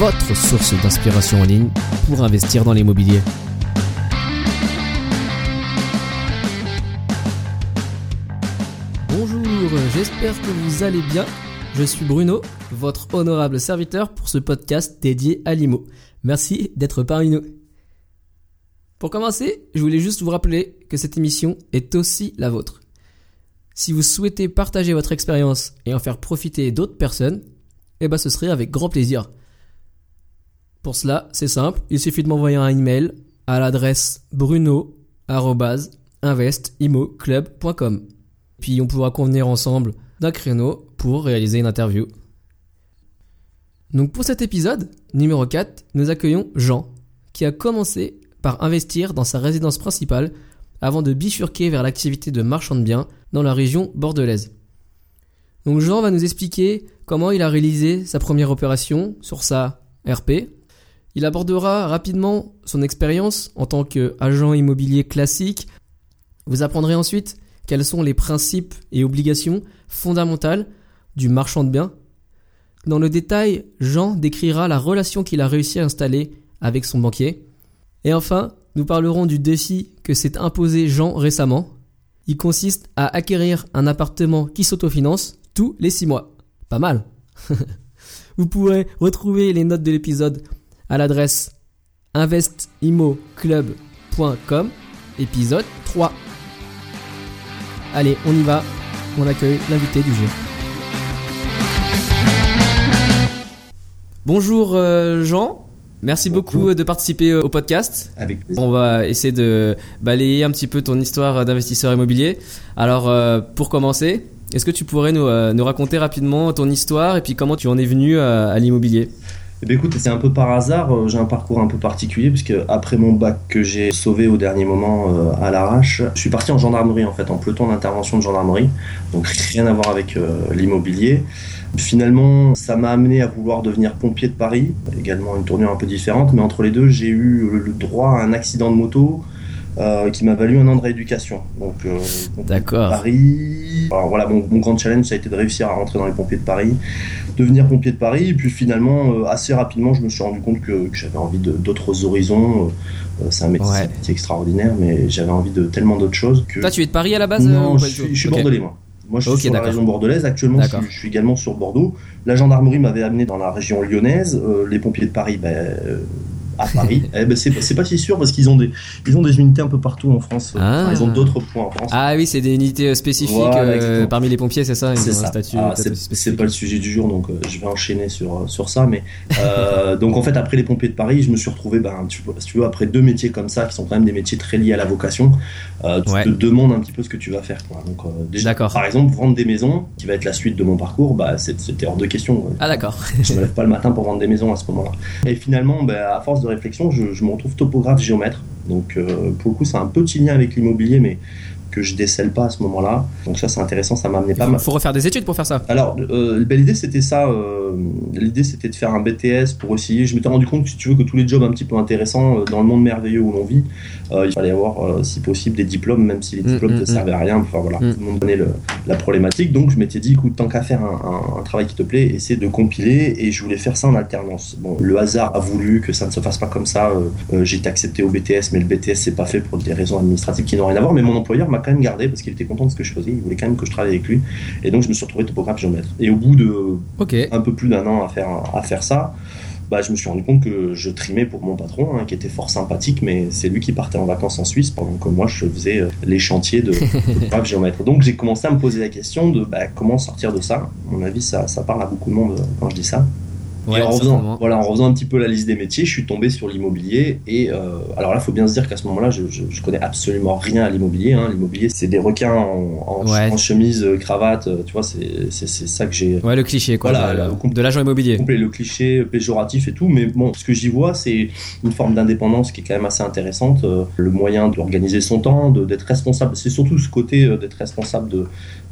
votre source d'inspiration en ligne pour investir dans l'immobilier. Bonjour, j'espère que vous allez bien. Je suis Bruno, votre honorable serviteur pour ce podcast dédié à l'IMO. Merci d'être parmi nous. Pour commencer, je voulais juste vous rappeler que cette émission est aussi la vôtre. Si vous souhaitez partager votre expérience et en faire profiter d'autres personnes, eh ben ce serait avec grand plaisir. Pour cela, c'est simple, il suffit de m'envoyer un email à l'adresse bruno@investimoclub.com. Puis on pourra convenir ensemble d'un créneau pour réaliser une interview. Donc pour cet épisode, numéro 4, nous accueillons Jean, qui a commencé par investir dans sa résidence principale avant de bifurquer vers l'activité de marchand de biens dans la région bordelaise. Donc Jean va nous expliquer comment il a réalisé sa première opération sur sa RP. Il abordera rapidement son expérience en tant qu'agent immobilier classique. Vous apprendrez ensuite quels sont les principes et obligations fondamentales du marchand de biens. Dans le détail, Jean décrira la relation qu'il a réussi à installer avec son banquier. Et enfin, nous parlerons du défi que s'est imposé Jean récemment. Il consiste à acquérir un appartement qui s'autofinance tous les 6 mois. Pas mal. Vous pourrez retrouver les notes de l'épisode à l'adresse investimoclub.com, épisode 3. Allez, on y va. On accueille l'invité du jour. Bonjour euh, Jean. Merci beaucoup de participer au podcast. Avec plaisir. On va essayer de balayer un petit peu ton histoire d'investisseur immobilier. Alors, euh, pour commencer, est-ce que tu pourrais nous, euh, nous, raconter rapidement ton histoire et puis comment tu en es venu à, à l'immobilier? Eh bien, écoute, c'est un peu par hasard. euh, J'ai un parcours un peu particulier puisque après mon bac que j'ai sauvé au dernier moment euh, à l'arrache, je suis parti en gendarmerie en fait, en peloton d'intervention de gendarmerie. Donc rien à voir avec euh, l'immobilier. Finalement, ça m'a amené à vouloir devenir pompier de Paris, également une tournure un peu différente, mais entre les deux, j'ai eu le droit à un accident de moto euh, qui m'a valu un an de rééducation. Donc, euh, D'accord. Paris. Alors voilà, mon, mon grand challenge, ça a été de réussir à rentrer dans les pompiers de Paris, devenir pompier de Paris, et puis finalement, euh, assez rapidement, je me suis rendu compte que, que j'avais envie d'autres horizons. Euh, c'est un métier, Ouais. extraordinaire, mais j'avais envie de tellement d'autres choses que. Toi, tu es de Paris à la base euh, Non, je suis, je bordelais, moi. Moi, je suis Ok, sur la région bordelaise. Actuellement, je suis, je suis également sur Bordeaux. La gendarmerie m'avait amené dans la région lyonnaise. Euh, les pompiers de Paris, ben, euh, à Paris. eh ben, c'est pas si sûr parce qu'ils ont des, ils ont des unités un peu partout en France. Ah. Enfin, ils ont d'autres points en France. Ah oui, c'est des unités euh, spécifiques Voilà, euh, parmi les pompiers, c'est ça C'est Ah, c'est- pas le sujet du jour, donc euh, je vais enchaîner sur, sur ça. Mais euh, donc en fait, après les pompiers de Paris, je me suis retrouvé, ben, tu, si tu veux, après deux métiers comme ça, qui sont quand même des métiers très liés à la vocation, tu Ouais. te demandes un petit peu ce que tu vas faire. Quoi. Donc, déjà, par exemple, vendre des maisons, qui va être la suite de mon parcours, bah, c'était hors de question. Ah d'accord. Je me lève pas le matin pour vendre des maisons à ce moment-là. Et finalement, ben, à force de réflexion, je, me retrouve topographe géomètre. Donc euh, pour le coup, c'est un petit lien avec l'immobilier, mais que je décèle pas à ce moment-là. Donc ça, c'est intéressant, ça m'a amené pas Il mal. faut refaire des études pour faire ça. Alors, euh, ben, l'idée c'était ça. euh, l'idée c'était de faire un BTS pour essayer. Je m'étais rendu compte, si tu veux, que tous les jobs un petit peu intéressants euh, dans le monde merveilleux où l'on vit, euh, il fallait avoir, si possible, des diplômes, même si les Mm, diplômes mm, ne servaient à rien. Enfin voilà, Mm. tout le monde connaît le- la problématique. Donc je m'étais dit, écoute, tant qu'à faire un, un- un travail qui te plaît, essaie de compiler. Et je voulais faire ça en alternance. Bon, le hasard a voulu que ça ne se fasse pas comme ça. J'ai été accepté au BTS, mais le BTS c'est pas fait pour des raisons administratives qui n'ont rien à voir. Mais mon employeur m'a quand même gardé parce qu'il était content de ce que je faisais. Il voulait quand même que je travaille avec lui. Et donc je me suis retrouvé topographe géomètre. Et au bout de un peu plus d'un an à faire, à faire ça, bah, je me suis rendu compte que je trimais pour mon patron, hein, qui était fort sympathique, mais c'est lui qui partait en vacances en Suisse pendant que moi je faisais euh, les chantiers de photographe géomètre. Donc j'ai commencé à me poser la question de bah, comment sortir de ça? À mon avis, ça, ça parle à beaucoup de monde euh, quand je dis ça. Et en refaisant, voilà, en refaisant un petit peu la liste des métiers, je suis tombé sur l'immobilier. Et euh, alors là, il faut bien se dire qu'à ce moment-là, je, je, connais absolument rien à l'immobilier. Hein. L'immobilier, c'est des requins en, en, chemise, euh, cravate. Euh, tu vois, c'est ça que j'ai. Ouais, le cliché, quoi. Voilà, de l'agent immobilier. Complet, le cliché péjoratif et tout. Mais bon, ce que j'y vois, c'est une forme d'indépendance qui est quand même assez intéressante. Le moyen d'organiser son temps, d'être responsable. C'est surtout ce côté d'être responsable de,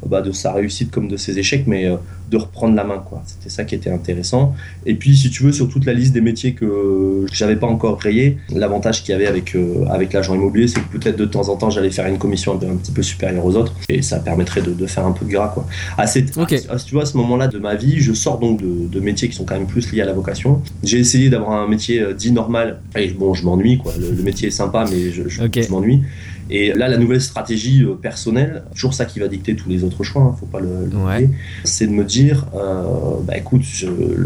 bah, de sa réussite comme de ses échecs, mais de reprendre la main, quoi. C'était ça qui était intéressant. Et puis, si tu veux, sur toute la liste des métiers que j'avais pas encore rayé, l'avantage qu'il y avait avec, euh, avec l'agent immobilier, c'est que peut-être de temps en temps, j'allais faire une commission un, petit peu supérieure aux autres et ça permettrait de, faire un peu de gras, quoi. À, cette, tu vois, à ce moment-là de ma vie, je sors donc de, métiers qui sont quand même plus liés à la vocation. J'ai essayé d'avoir un métier euh, dit normal et bon, je m'ennuie, quoi. Le, métier est sympa, mais je, je m'ennuie. Et là, la nouvelle stratégie euh, personnelle, toujours ça qui va dicter tous les autres choix, hein, faut pas le, le c'est de me dire, euh, bah écoute,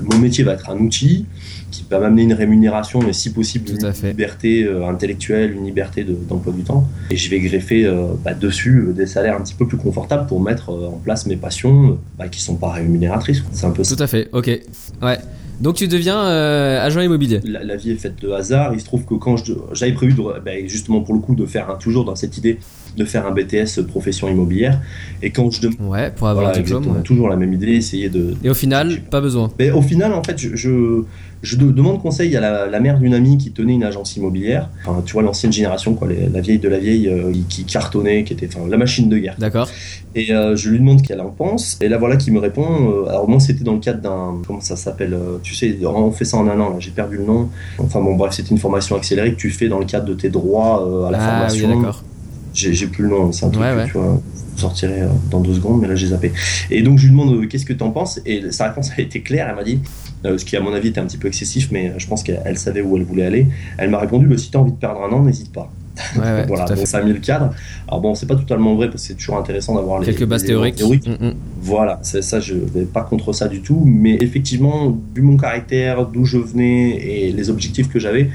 mon métier va être un outil qui va m'amener une rémunération, mais si possible une liberté euh, intellectuelle, une liberté d'emploi du temps. Et je vais greffer bah, dessus des salaires un petit peu plus confortables pour mettre en place mes passions bah, qui sont pas rémunératrices. C'est un peu Tout à fait, ok. Ouais. Donc tu deviens euh, agent immobilier. La, vie est faite de hasard. Il se trouve que quand j'avais prévu, ben, justement pour le coup, de faire un, toujours dans cette idée de faire un BTS profession immobilière. Et quand je demande. Ouais, pour avoir un diplôme. Toujours la même idée, essayer de. Et au final, pas besoin. Mais au final, en fait, je, je demande conseil à la, mère d'une amie qui tenait une agence immobilière. Enfin, tu vois, l'ancienne génération, quoi, la vieille de la vieille euh, qui cartonnait, qui était enfin, la machine de guerre. D'accord. Et euh, je lui demande qu'elle en pense. Et là, voilà qui me répond. Euh, alors, moi, c'était dans le cadre d'un. Comment ça s'appelle Tu sais, on fait ça en un an, là, j'ai perdu le nom. Enfin, bon, bref, c'était une formation accélérée que tu fais dans le cadre de tes droits à la ah, formation. Oui, d'accord. J'ai plus le nom, c'est un truc que tu vois sortirai dans deux secondes, mais là j'ai zappé. Et donc je lui demande qu'est-ce que tu en penses, et sa réponse a été claire, elle m'a dit euh, ce qui à mon avis était un petit peu excessif, mais je pense qu'elle savait où elle voulait aller. Elle m'a répondu bah, si tu as envie de perdre un an, n'hésite pas. voilà, donc ça a mis le cadre. Alors bon, c'est pas totalement vrai parce que c'est toujours intéressant d'avoir les quelques bases théoriques. Mm, mm. Voilà, ça, je vais pas contre ça du tout, mais effectivement, vu mon caractère, d'où je venais et les objectifs que j'avais,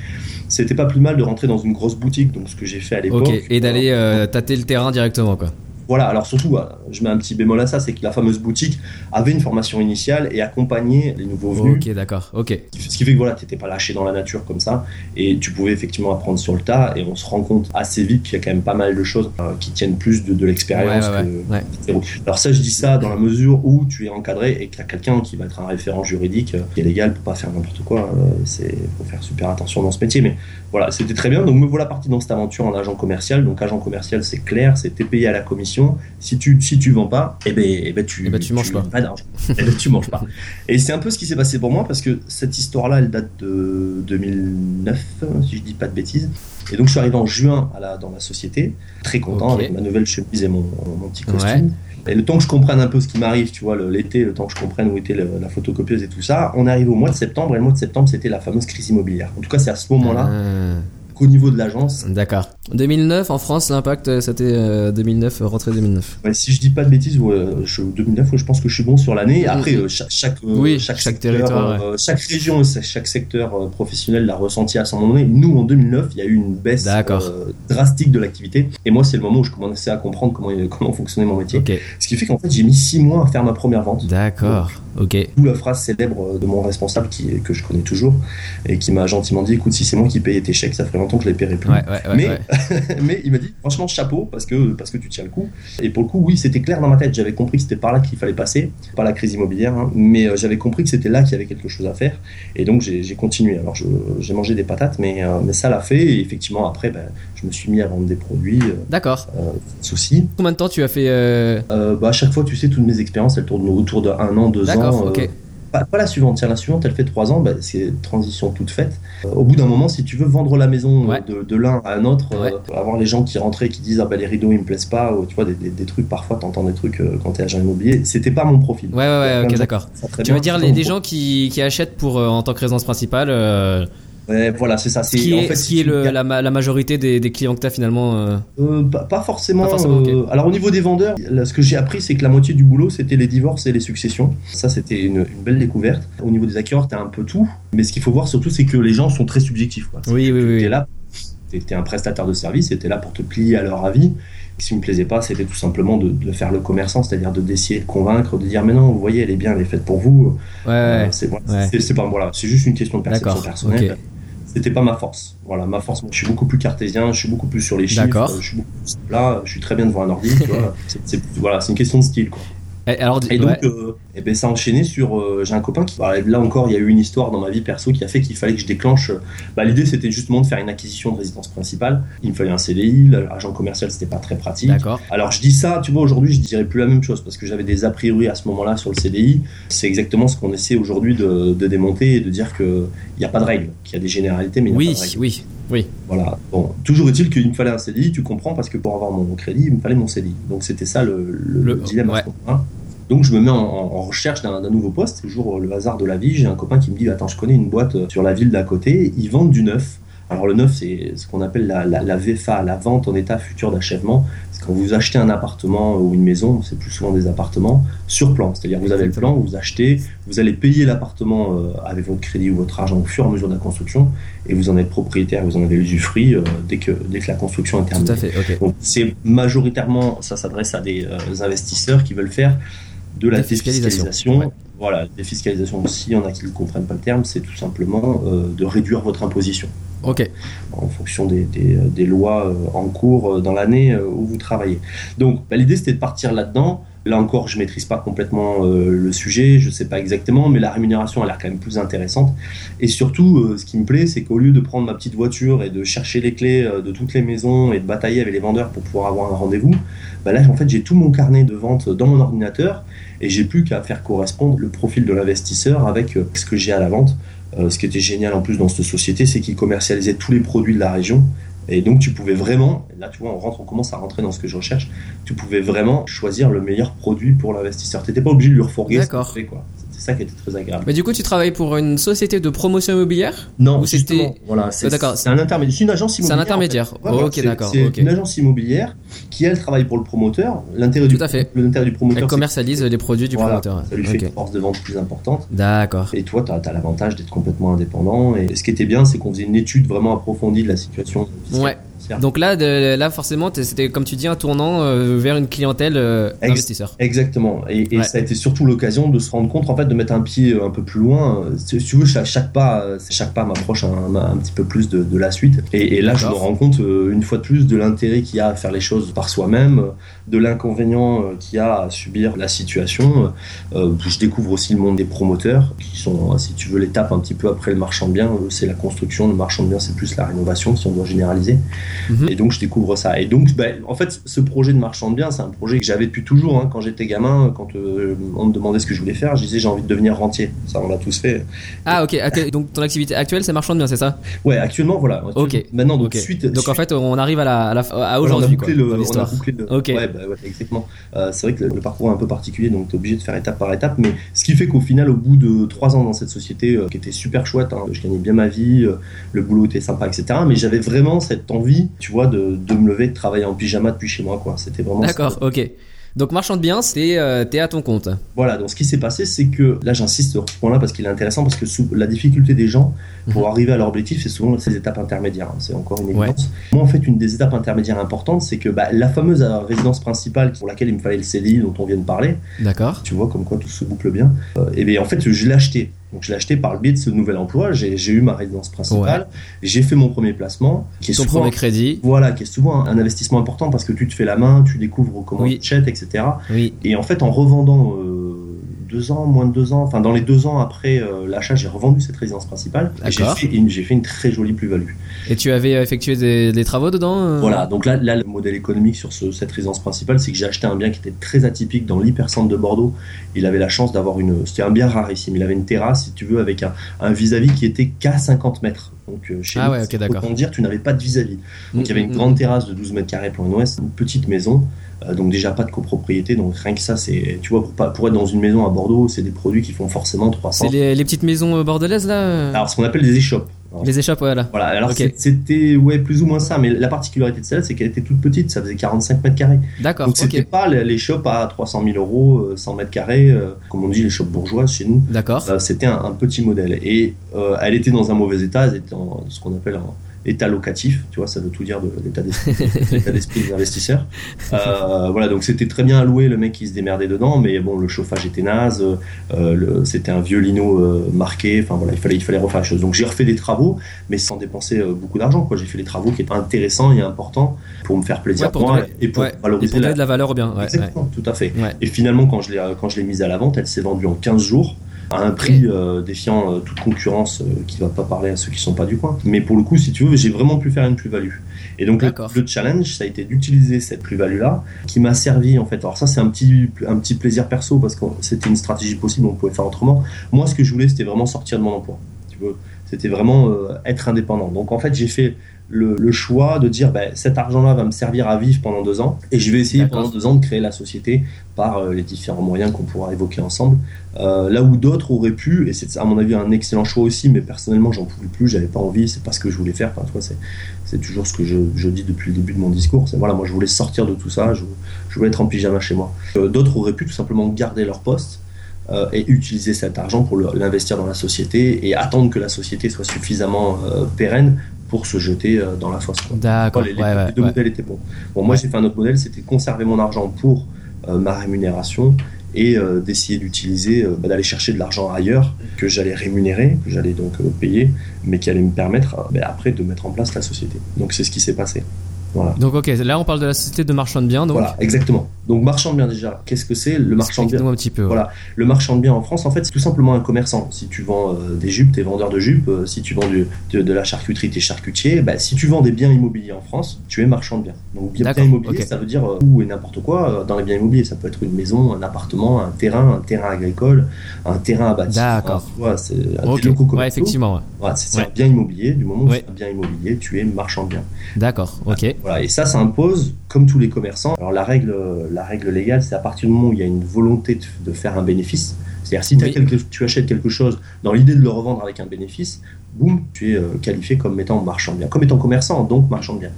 c'était pas plus mal de rentrer dans une grosse boutique, donc ce que j'ai fait à l'époque. et d'aller euh, tâter le terrain directement, quoi. Voilà, alors surtout, euh, je mets un petit bémol à ça, c'est que la fameuse boutique avait une formation initiale et accompagnait les nouveaux venus. Ok, d'accord, ok. Ce qui fait que voilà, tu n'étais pas lâché dans la nature comme ça et tu pouvais effectivement apprendre sur le tas et on se rend compte assez vite qu'il y a quand même pas mal de choses euh, qui tiennent plus de, l'expérience que. Alors ça, je dis ça dans la mesure où tu es encadré et qu'il y a quelqu'un qui va être un référent juridique euh, qui est légal pour pas faire n'importe quoi. C'est faut faire super attention dans ce métier, mais voilà, c'était très bien. Donc me voilà parti dans cette aventure en agent commercial. Donc agent commercial, c'est clair, c'est payé à la commission. Si tu si tu vends pas, eh ben, eh ben tu, eh ben, tu, manges pas. Pas d'argent. eh ben, tu manges pas. Et c'est un peu ce qui s'est passé pour moi parce que cette histoire-là, elle date de 2009, si je dis pas de bêtises. Et donc je suis arrivé en juin à la, dans la société, très content avec ma nouvelle chemise et mon, mon petit costume. Et le temps que je comprenne un peu ce qui m'arrive, tu vois, l'été, le temps que je comprenne où était la photocopieuse et tout ça, on arrive au mois de septembre, et le mois de septembre, c'était la fameuse crise immobilière. En tout cas, c'est à ce moment-là ah au niveau de l'agence. D'accord. 2009 en France, l'impact, euh, c'était 2009, euh, euh, rentrée 2009. Ouais, si je dis pas de bêtises, je, 2009, je pense que je suis bon sur l'année. Mm, Après, chaque, chaque, oui, chaque, chaque territoire, chaque région, chaque secteur professionnel l'a ressenti à ce moment donné. Nous, en 2009, il y a eu une baisse drastique de l'activité. Et moi, c'est le moment où je commençais à comprendre comment, comment fonctionnait mon métier. Ce qui fait qu'en fait, j'ai mis six mois à faire ma première vente. D'accord. Ok. D'où la phrase célèbre de mon responsable qui, que je connais toujours et qui m'a gentiment dit écoute, si c'est moi qui payais tes chèques, ça ferait longtemps que je les paierais plus. mais, mais il m'a dit franchement, chapeau parce que, parce que tu tiens le coup. Et pour le coup, oui, c'était clair dans ma tête. J'avais compris que c'était par là qu'il fallait passer, pas la crise immobilière, hein. mais euh, j'avais compris que c'était là qu'il y avait quelque chose à faire. Et donc, j'ai continué. Alors, j'ai mangé des patates, mais, euh, mais ça l'a fait. Et effectivement, après, ben, je me suis mis à vendre des produits. Euh, D'accord. souci. Combien de temps tu as fait bah, À chaque fois, tu sais, toutes mes expériences, elles tournent autour de un an, deux ans. Euh, pas, la suivante, tiens, la suivante, elle fait trois ans, bah, c'est transition toute faite. Euh, au bout d'un moment, si tu veux vendre la maison de, l'un à un autre, euh, avoir les gens qui rentraient et qui disent ah bah les rideaux ils me plaisent pas, ou tu vois des, trucs parfois t'entends des trucs quand t'es agent immobilier, c'était pas mon profil. Ouais ouais ouais, ok d'accord. Tu veux dire les, gens qui, qui, achètent pour en tant que résidence principale voilà, c'est ça. C'est qui est, en fait, qui est le, la, la, majorité des, des, clients que tu as finalement euh... Euh, pas, forcément. Euh, alors au niveau des vendeurs, là, ce que j'ai appris, c'est que la moitié du boulot, c'était les divorces et les successions. Ça, c'était une, une, belle découverte. Au niveau des acquéreurs, tu as un peu tout. Mais ce qu'il faut voir surtout, c'est que les gens sont très subjectifs. Quoi. Oui, oui, oui. là T'étais un prestataire de service, c'était là pour te plier à leur avis. Et ce qui me plaisait pas, c'était tout simplement de, de faire le commerçant, c'est-à-dire de d'essayer de convaincre, de dire mais non, vous voyez, elle est bien, elle est faite pour vous. Ouais, ouais. c'est Ouais. pas voilà, c'est juste une question de perception personnelle. C'était pas ma force. Voilà, ma force. moi, je suis beaucoup plus cartésien, je suis beaucoup plus sur les chiffres. D'accord. Je suis beaucoup plus là, je suis très bien devant un ordi. tu vois. C'est- c'est- voilà, c'est une question de style. Quoi. Et alors, Et donc, ouais. euh, eh ben, ça a enchaîné sur. euh, J'ai un copain qui. là encore, il y a eu une histoire dans ma vie perso qui a fait qu'il fallait que je déclenche. euh, bah, L'idée, c'était justement de faire une acquisition de résidence principale. Il me fallait un CDI, l'agent commercial, c'était pas très pratique. Alors je dis ça, tu vois, aujourd'hui je dirais plus la même chose parce que j'avais des a priori à ce moment-là sur le CDI. C'est exactement ce qu'on essaie aujourd'hui de, de démonter et de dire qu'il n'y a pas de règle, qu'il y a des généralités, mais il n'y a Oui, pas de règle. oui, oui. Voilà. Bon, toujours est-il qu'il me fallait un CDI, tu comprends, parce que pour avoir mon crédit, il me fallait mon CDI. Donc c'était ça le, le- Le- le dilemme à ce moment-là. Donc je me mets en, en- en recherche d'un d'un nouveau poste. Toujours euh, le hasard de la vie, j'ai un copain qui me dit Attends, je connais une boîte euh, sur la ville d'à côté, ils vendent du neuf. Alors le neuf, c'est ce qu'on appelle la, la, la VFA, la vente en état futur d'achèvement. C'est quand vous achetez un appartement ou une maison, c'est plus souvent des appartements, sur plan. C'est-à-dire vous avez le plan, vous achetez, vous allez payer l'appartement euh, avec votre crédit ou votre argent au fur et à mesure de la construction, et vous en êtes propriétaire, vous en avez l'usufruit euh, dès, que, dès que la construction est Tout terminée. à fait, ok. Donc c'est majoritairement, ça s'adresse à des euh, investisseurs qui veulent faire de la Défiscalisation, défiscalisation. ouais. Voilà, défiscalisation, s'il y en a qui ne comprennent pas le terme, c'est tout simplement euh, de réduire votre imposition Ok. en fonction des, des, euh, des lois euh, en cours dans l'année où vous travaillez. Donc bah, l'idée c'était de partir là-dedans. Là encore, je maîtrise pas complètement euh, le sujet, je sais pas exactement, mais la rémunération a l'air quand même plus intéressante. Et surtout, euh, ce qui me plaît, c'est qu'au lieu de prendre ma petite voiture et de chercher les clés euh, de toutes les maisons et de batailler avec les vendeurs pour pouvoir avoir un rendez-vous, bah là en fait j'ai tout mon carnet de vente dans mon ordinateur et j'ai plus qu'à faire correspondre le profil de l'investisseur avec ce que j'ai à la vente. Ce qui était génial en plus dans cette société, c'est qu'ils commercialisaient tous les produits de la région. Et donc tu pouvais vraiment, là tu vois, on rentre, on commence à rentrer dans ce que je recherche. Tu pouvais vraiment choisir le meilleur produit pour l'investisseur. T'étais pas obligé de lui refourguer. ce D'accord. quoi. C'était ça qui était très agréable. Mais du coup, tu travailles pour une société de promotion immobilière Non, c'était- voilà, c'est Ah, c'est un intermédiaire, c'est une agence C'est immobilière. un intermédiaire. en fait. Ouais, ok, c'est- d'accord. C'est une agence immobilière qui elle travaille pour le promoteur. L'intérêt du Tout à fait. l'intérêt du promoteur, Elle c'est- commercialise les produits du Voilà, promoteur. Ça lui fait Ok. une force de vente plus importante. D'accord. Et toi, tu as, l'avantage d'être complètement indépendant. Et ce qui était bien, c'est qu'on faisait une étude vraiment approfondie de la situation. fiscale Ouais. Donc là, de- là forcément, c'était comme tu dis un tournant euh, vers une clientèle euh, investisseur. Exactement. Et, et Ouais. ça a été surtout l'occasion de se rendre compte, en fait, de mettre un pied euh, un peu plus loin. Si tu veux, chaque, chaque pas, chaque pas m'approche un, un petit peu plus de, de la suite. Et, et là, je me rends compte, une fois de plus, de l'intérêt qu'il y a à faire les choses par soi-même, de l'inconvénient euh, qu'il y a à subir la situation. Euh, je découvre aussi le monde des promoteurs, qui sont, euh, si tu veux, l'étape un petit peu après le marchand de biens. Euh, C'est la construction, le marchand de biens, c'est plus la rénovation, si on doit généraliser. Mhm. Et donc je découvre ça. Et donc, ben, en fait, ce projet de marchand de biens, c'est un projet que j'avais depuis toujours. hein. Quand j'étais gamin, quand euh, on me demandait ce que je voulais faire, je disais j'ai envie de devenir rentier. Ça, on l'a tous fait. Ah ok. ok. Donc ton activité actuelle, c'est marchand de biens, c'est ça? Ouais, actuellement, voilà. Ok. Maintenant, donc suite. Donc en fait, on arrive à la, à, la- à aujourd'hui on a quoi, bouclé le, dans on a l'histoire. bouclé le- Ok. Ouais, bah, ouais, exactement. Euh, c'est vrai que le, parcours est un peu particulier, donc tu es obligé de faire étape par étape. Mais ce qui fait qu'au final, au bout de trois ans dans cette société, euh, qui était super chouette, hein, je gagnais bien ma vie, euh, le boulot était sympa, etc. Mais j'avais vraiment cette envie, tu vois, de, de me lever, de travailler en pyjama depuis chez moi, quoi. C'était vraiment. D'accord. Ok. Donc marchand de biens, c'est euh, t'es à ton compte. Voilà, donc ce qui s'est passé, c'est que là j'insiste sur ce point-là parce qu'il est intéressant, parce que sous- la difficulté des gens pour arriver à leur objectif, c'est souvent ces étapes intermédiaires. hein. C'est encore une Ouais. évidence. Moi, en fait, une des étapes intermédiaires importantes, c'est que bah, la fameuse euh, résidence principale pour laquelle il me fallait le CDI dont on vient de parler, D'accord. tu vois, comme quoi tout se boucle bien, euh, et bien en fait, je l'ai acheté. Donc je l'ai acheté par le biais de ce nouvel emploi. J'ai eu ma résidence principale, j'ai fait mon premier placement, qui est Ton souvent premier crédit. voilà, qui est souvent un investissement important parce que tu te fais la main, tu découvres comment Oui. tu achètes, etc. Oui. Et en fait, en revendant euh, deux ans, moins de deux ans, enfin dans les deux ans après euh, l'achat, j'ai revendu cette résidence principale et j'ai fait, une- j'ai fait une très jolie plus-value. Et tu avais effectué des, des travaux dedans euh? Voilà, donc là, là, le modèle économique sur ce- cette résidence principale, c'est que j'ai acheté un bien qui était très atypique dans l'hypercentre de Bordeaux. Il avait la chance d'avoir une. C'était un bien rarissime. Il avait une terrasse, si tu veux, avec un un vis-à-vis qui était qu'à 50 mètres. Donc euh, chez Ah ouais, ok, c'est d'accord. dire, tu n'avais pas de vis-à-vis. Donc il y avait une Mm, mm, grande terrasse de 12 mètres carrés plan ouest, une petite maison, donc déjà pas de copropriété, donc rien que ça, c'est, tu vois, pour, pas, pour être dans une maison à Bordeaux, c'est des produits qui font forcément 300. C'est les, les petites maisons euh, bordelaises là euh Alors ce qu'on appelle des échoppes. Alors, Les échappes, voilà. Voilà, alors c'était ouais, plus ou moins ça, mais la particularité de celle-là, c'est qu'elle était toute petite, ça faisait 45 mètres carrés. D'accord, Donc c'était ok. pas shops à 300 000 euros, euh, 100 mètres carrés, euh, comme on dit les shops bourgeoises chez nous. D'accord. Euh, c'était un, un petit modèle et euh, elle était dans un mauvais état, elle était en ce qu'on appelle en état locatif, tu vois, ça veut tout dire de l'état d'esprit des investisseurs. Euh, voilà, donc c'était très bien alloué, le mec qui se démerdait dedans, mais bon, le chauffage était naze, euh, c'était un vieux lino euh, marqué, enfin voilà, il fallait, il fallait refaire les choses. Donc j'ai refait des travaux, mais sans dépenser beaucoup d'argent, quoi. J'ai fait des travaux qui étaient intéressants et importants pour me faire plaisir pour moi et pour valoriser la... de la valeur bien. Exactement, tout à fait. Et finalement, quand je l'ai quand je l'ai mise à la vente, elle s'est vendue en 15 jours à un prix euh, défiant euh, toute concurrence qui euh, qui va pas parler à ceux qui sont pas du coin. Mais pour le coup, si tu veux, j'ai vraiment pu faire une plus-value. Et donc le, le, challenge, ça a été d'utiliser cette plus-value-là, qui m'a servi en fait. Alors ça, c'est un petit, un petit plaisir perso parce que c'était une stratégie possible, on pouvait faire autrement. Moi, ce que je voulais, c'était vraiment sortir de mon emploi. Tu veux, c'était vraiment être indépendant. Donc en fait, j'ai fait le, choix de dire ben, cet argent-là va me servir à vivre pendant deux ans et je vais essayer pendant deux ans de créer la société par euh, les différents moyens qu'on pourra évoquer ensemble. Euh, là où d'autres auraient pu, et c'est à mon avis un excellent choix aussi, mais personnellement j'en pouvais plus, j'avais pas envie, c'est pas ce que je voulais faire. Enfin, toi, c'est toujours ce que je, je, dis depuis le début de mon discours. Voilà, moi je voulais sortir de tout ça, je, je voulais être en pyjama chez moi. Euh, d'autres auraient pu tout simplement garder leur poste. et utiliser cet argent pour l'investir dans la société et attendre que la société soit suffisamment pérenne pour se jeter euh, dans la fosse. D'accord. Les, deux modèles étaient bons. Bon, moi j'ai fait un autre modèle, c'était conserver mon argent pour euh, ma rémunération et euh, d'essayer d'utiliser, bah, d'aller chercher de l'argent ailleurs que j'allais rémunérer, que j'allais donc payer, mais qui allait me permettre bah, après de mettre en place la société. Donc c'est ce qui s'est passé. Donc ok, là on parle de la société de marchand de biens. Donc... Voilà, exactement. Donc marchand de biens déjà, qu'est-ce que c'est le marchand de biens? Un petit peu. Voilà, le marchand de biens en France en fait c'est tout simplement un commerçant. Si tu vends euh, des jupes, t'es vendeur de jupes. Euh, si tu vends du, de, la charcuterie, t'es charcutier. Bah, si tu vends des biens immobiliers en France, tu es marchand de biens. Donc bien, bien immobilier, ça veut dire euh, tout et n'importe quoi dans les biens immobiliers. Ça peut être une maison, un appartement, un terrain, un terrain agricole, un terrain à bâtir. D'accord. c'est un locaux ouais, effectivement. Voilà, c'est un bien immobilier. Du moment où c'est un bien immobilier, tu es marchand de biens. D'accord. Ok. Voilà, et ça, c'est un comme tous les commerçants. Alors la règle, la règle légale, c'est à partir du moment où il y a une volonté de, faire un bénéfice. C'est-à-dire si tu achètes quelque chose dans l'idée de le revendre avec un bénéfice, boum, tu es euh, qualifié comme étant marchand de biens, comme étant commerçant, donc marchand de biens.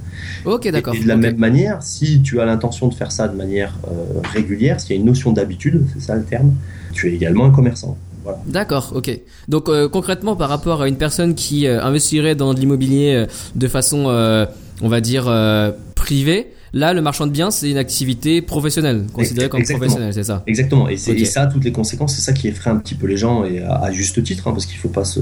Ok, d'accord. Et, de la même manière, si tu as l'intention de faire ça de manière euh, régulière, s'il y a une notion d'habitude, c'est ça le terme, tu es également un commerçant. D'accord, ok. Donc euh, concrètement, par rapport à une personne qui investirait dans de l'immobilier de façon, on va dire, privée, Là, le marchand de biens, c'est une activité professionnelle, considérée comme professionnelle, c'est ça Exactement. Et, c'est ça, toutes les conséquences, c'est ça qui effraie un petit peu les gens, et à, juste titre, hein, parce qu'il ne faut pas se,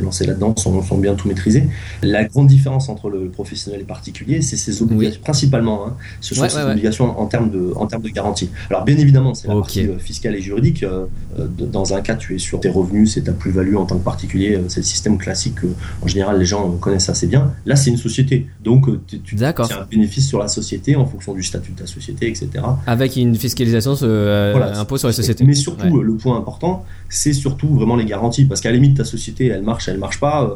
lancer là-dedans sans, sans, bien tout maîtriser. La grande différence entre le professionnel et le particulier, c'est ses obligations, principalement, hein, ce sont ses obligations en termes, de, en termes de garantie. Alors, bien évidemment, c'est la partie euh, fiscale et juridique. Euh, euh, dans un cas, tu es sur tes revenus, c'est ta plus-value en tant que particulier, c'est le système classique que, en général, les gens connaissent assez bien. Là, c'est une société. Donc, tu as un bénéfice sur la société en fonction du statut de ta société, etc. Avec une fiscalisation, euh, impôt sur les sociétés. Mais surtout, le point important, c'est surtout vraiment les garanties. Parce qu'à la limite, ta société, elle marche, elle marche pas. Euh,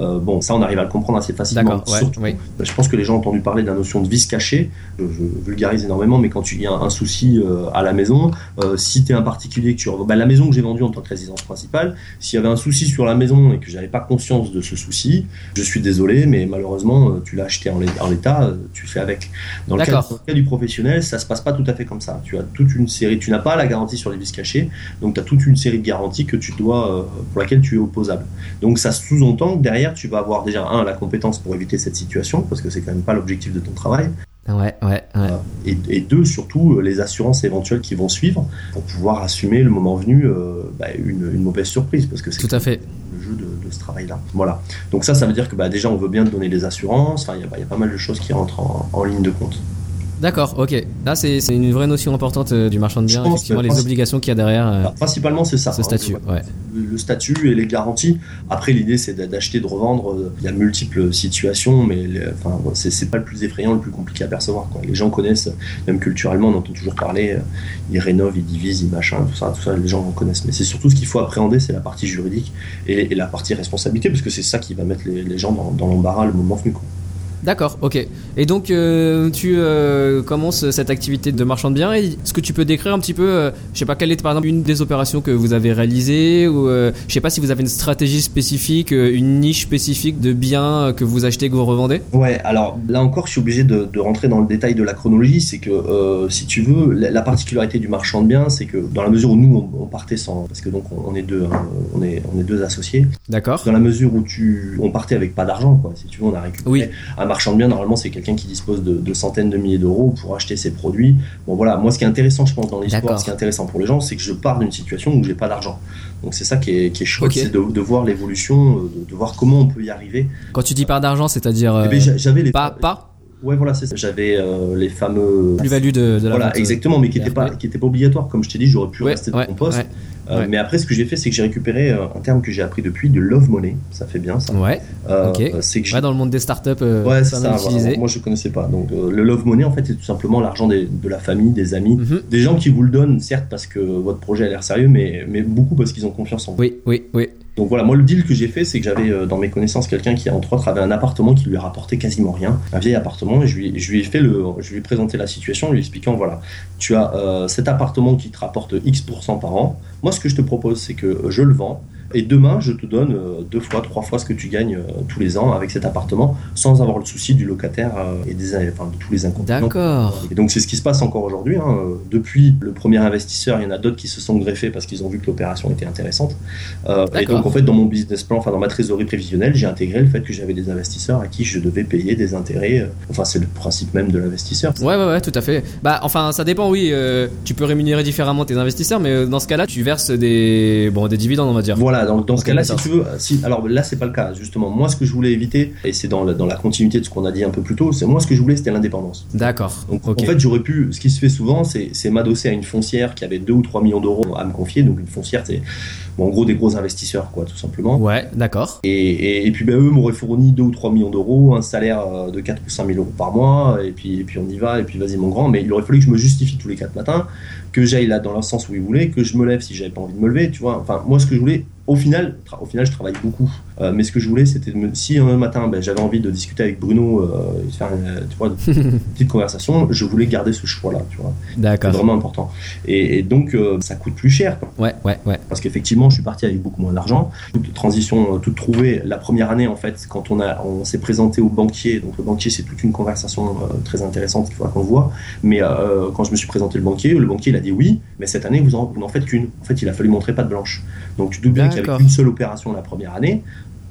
euh, bon, ça, on arrive à le comprendre assez facilement. Surtout, bah, je pense que les gens ont entendu parler de la notion de vice caché. Je, vulgarise énormément, mais quand tu y a un, souci euh, à la maison, euh, si tu es un particulier que tu bah, la maison que j'ai vendue en tant que résidence principale, s'il y avait un souci sur la maison et que j'avais pas conscience de ce souci, je suis désolé, mais malheureusement, tu l'as acheté en l'état, tu fais avec. Dans le, cas, du professionnel, ça se passe pas tout à fait comme ça. Tu as toute une série, tu n'as pas la garantie sur les vices cachés, donc tu as toute une série de garanties que tu dois, pour laquelle tu es opposable. Donc ça sous-entend que derrière tu vas avoir déjà, un, la compétence pour éviter cette situation, parce que c'est quand même pas l'objectif de ton travail. Ouais, ouais, ouais. Euh, et, deux, surtout, euh, les assurances éventuelles qui vont suivre pour pouvoir assumer le moment venu euh, bah, une, mauvaise surprise, parce que c'est tout à fait le jeu de, ce travail-là. Voilà. Donc ça, ça veut dire que bah, déjà, on veut bien te donner des assurances. Enfin, il y, a pas mal de choses qui rentrent en ligne de compte. D'accord, ok. Là, c'est une vraie notion importante euh, du marchand de biens, effectivement, les obligations qu'il y a derrière. Euh, bah, principalement, c'est ça. Ce hein, statut, ouais. le, statut et les garanties. Après, l'idée, c'est d'acheter, de revendre. Euh, il y a multiples situations, mais enfin, c'est pas le plus effrayant, le plus compliqué à percevoir. Quoi. Les gens connaissent, même culturellement, on entend toujours parler, ils rénovent, ils divisent, ils machin, tout ça, tout ça, les gens connaissent. Mais c'est surtout ce qu'il faut appréhender, c'est la partie juridique et, la partie responsabilité, parce que c'est ça qui va mettre les, gens dans, dans l'embarras le moment venu. Quoi. D'accord, ok. Et donc euh, tu euh, commences cette activité de marchand de biens. Est-ce que tu peux décrire un petit peu, euh, je sais pas, quelle est par exemple une des opérations que vous avez réalisées ou je sais pas si vous avez une stratégie spécifique, une niche spécifique de biens que vous achetez, que vous revendez? Ouais, alors là encore, je suis obligé de, rentrer dans le détail de la chronologie. C'est que si tu veux, la, particularité du marchand de biens, c'est que dans la mesure où nous on, partait sans, parce que donc on, est deux, hein, on est on est deux associés. D'accord. Dans la mesure où tu, on partait avec pas d'argent, quoi. Si tu veux, on a récupéré oui. un marchand de biens, normalement, c'est quelqu'un qui dispose de, centaines de milliers d'euros pour acheter ses produits. Bon, voilà, moi, ce qui est intéressant, je pense, dans l'histoire, ce qui est intéressant pour les gens, c'est que je pars d'une situation où j'ai pas d'argent. Donc, c'est ça qui est, qui est chouette, c'est de, voir l'évolution, euh, de, voir comment on peut y arriver. Quand tu dis pas d'argent, c'est-à-dire. Eh ben, j'avais les. Pas, pas Ouais, voilà, c'est ça. J'avais euh, les fameux. Plus-value de, de, la Voilà, exactement, mais qui n'était pas, qui était pas obligatoire. Comme je t'ai dit, j'aurais pu rester dans mon poste. Euh, mais après, ce que j'ai fait, c'est que j'ai récupéré euh, un terme que j'ai appris depuis, de love money. Ça fait bien, ça. Ouais. Euh, ok. C'est que ouais, dans le monde des startups. ouais, c'est ça. moi, je connaissais pas. Donc, le love money, en fait, c'est tout simplement l'argent de la famille, des amis, mhm. des gens qui vous le donnent, certes, parce que votre projet a l'air sérieux, mais, mais beaucoup parce qu'ils ont confiance en vous. Oui, oui, oui. Donc voilà, moi le deal que j'ai fait, c'est que j'avais euh, dans mes connaissances quelqu'un qui entre autres avait un appartement qui lui rapportait quasiment rien, un vieil appartement, et je lui, ai fait le, je lui ai présenté la situation, en lui expliquant voilà, tu as euh, cet appartement qui te rapporte X% par an. Moi, ce que je te propose, c'est que je le vends et demain, je te donne euh, deux fois, trois fois ce que tu gagnes euh, tous les ans avec cet appartement, sans avoir le souci du locataire euh, et des, enfin, de tous les inconvénients. D'accord. Et donc c'est ce qui se passe encore aujourd'hui. Hein. Depuis le premier investisseur, il y en a d'autres qui se sont greffés parce qu'ils ont vu que l'opération était intéressante. et donc en fait, dans mon business plan, enfin dans ma trésorerie prévisionnelle, j'ai intégré le fait que j'avais des investisseurs à qui je devais payer des intérêts. Enfin, c'est le principe même de l'investisseur. Ouais, ouais, ouais, tout à fait. Bah, enfin, ça dépend. Oui, tu peux rémunérer différemment tes investisseurs, mais dans ce cas-là, tu verses des, bon, des dividendes, on va dire. Voilà, dans, ce cas-là, si tu veux, si, alors là, c'est pas le cas, justement. Moi, ce que je voulais éviter, et c'est dans, dans la continuité de ce qu'on a dit un peu plus tôt, c'est moi, ce que je voulais, c'était l'indépendance. D'accord. Donc, en fait, j'aurais pu, ce qui se fait souvent, c'est m'adosser à une foncière qui avait 2 ou 3 millions d'euros à me confier. Donc, une foncière, c'est en gros des gros investisseurs, quoi, tout simplement. Ouais, d'accord. Et, et, puis, ben, eux m'auraient fourni 2 ou 3 millions d'euros, un salaire euh, de 4 ou 5 000 euros par mois, et puis, et puis on y va, et puis vas-y, mon grand. Mais il aurait fallu que je me justifie tous les 4 matins, que j'aille là dans le sens où ils voulaient, que je me lève si j'avais pas envie de me lever, tu vois. Enfin, moi, ce que je voulais, au final, au final, je travaille beaucoup. Euh, mais ce que je voulais, c'était si un matin, ben, j'avais envie de discuter avec Bruno, euh, et faire une, tu vois, une petite conversation, je voulais garder ce choix-là, tu vois. D'accord. C'est vraiment important. Et, donc, euh, ça coûte plus cher. Ouais, ouais, ouais. Parce qu'effectivement, je suis parti avec beaucoup moins d'argent. Toute transition, toute trouvée. La première année, en fait, quand on a, on s'est présenté au banquier. Donc, le banquier, c'est toute une conversation très intéressante qu'il faut qu'on voit. Mais quand je me suis présenté le banquier, le banquier, il a dit oui, mais cette année, vous n'en faites qu'une. En fait, il a fallu montrer pas de blanche. Donc, tu doutes avait une seule opération la première année.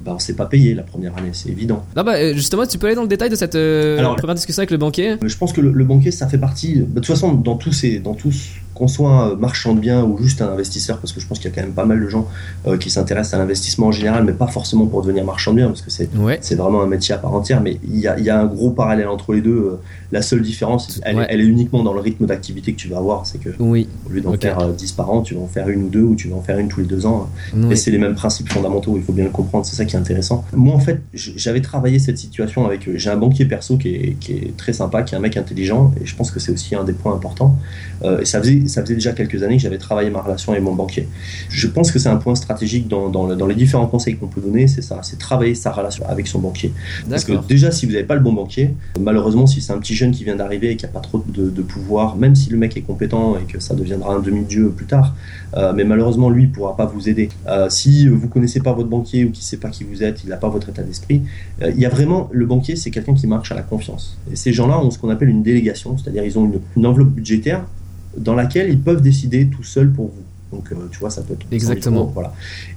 Bah, on s'est pas payé la première année, c'est évident. Non, bah, euh, justement, tu peux aller dans le détail de cette euh, première discussion avec le banquier? Je pense que le, banquier, ça fait partie. Bah, de toute façon, dans tous ces, dans tous qu'on soit marchand de biens ou juste un investisseur, parce que je pense qu'il y a quand même pas mal de gens euh, qui s'intéressent à l'investissement en général, mais pas forcément pour devenir marchand de biens, parce que c'est c'est vraiment un métier à part entière, mais il y a, y a, un gros parallèle entre les deux. Euh, la seule différence, elle, elle est uniquement dans le rythme d'activité que tu vas avoir, c'est que oui. au lieu d'en faire 10 euh, par an, tu vas en faire une ou deux, ou tu vas en faire une tous les deux ans. Et c'est les mêmes principes fondamentaux, il faut bien le comprendre, c'est ça qui est intéressant. Moi, en fait, j'avais travaillé cette situation avec. J'ai un banquier perso qui est, qui est, très sympa, qui est un mec intelligent, et je pense que c'est aussi un des points importants. et ça faisait, ça faisait déjà quelques années que j'avais travaillé ma relation avec mon banquier. Je pense que c'est un point stratégique dans, dans, les différents conseils qu'on peut donner, c'est ça, c'est travailler sa relation avec son banquier. Parce que déjà, si vous n'avez pas le bon banquier, malheureusement, si c'est un petit jeune qui vient d'arriver et qui n'a pas trop de, pouvoir, même si le mec est compétent et que ça deviendra un demi-dieu plus tard, euh, mais malheureusement, lui, ne pourra pas vous aider. Euh, si vous connaissez pas votre banquier ou qui ne sait pas qui vous êtes, il n'a pas votre état d'esprit, euh, il y a vraiment, le banquier, c'est quelqu'un qui marche à la confiance. Et ces gens-là ont ce qu'on appelle une délégation, c'est-à-dire ils ont une, une enveloppe budgétaire dans laquelle ils peuvent décider tout seuls pour vous. Donc, euh, tu vois, ça peut être. Exactement. voilà.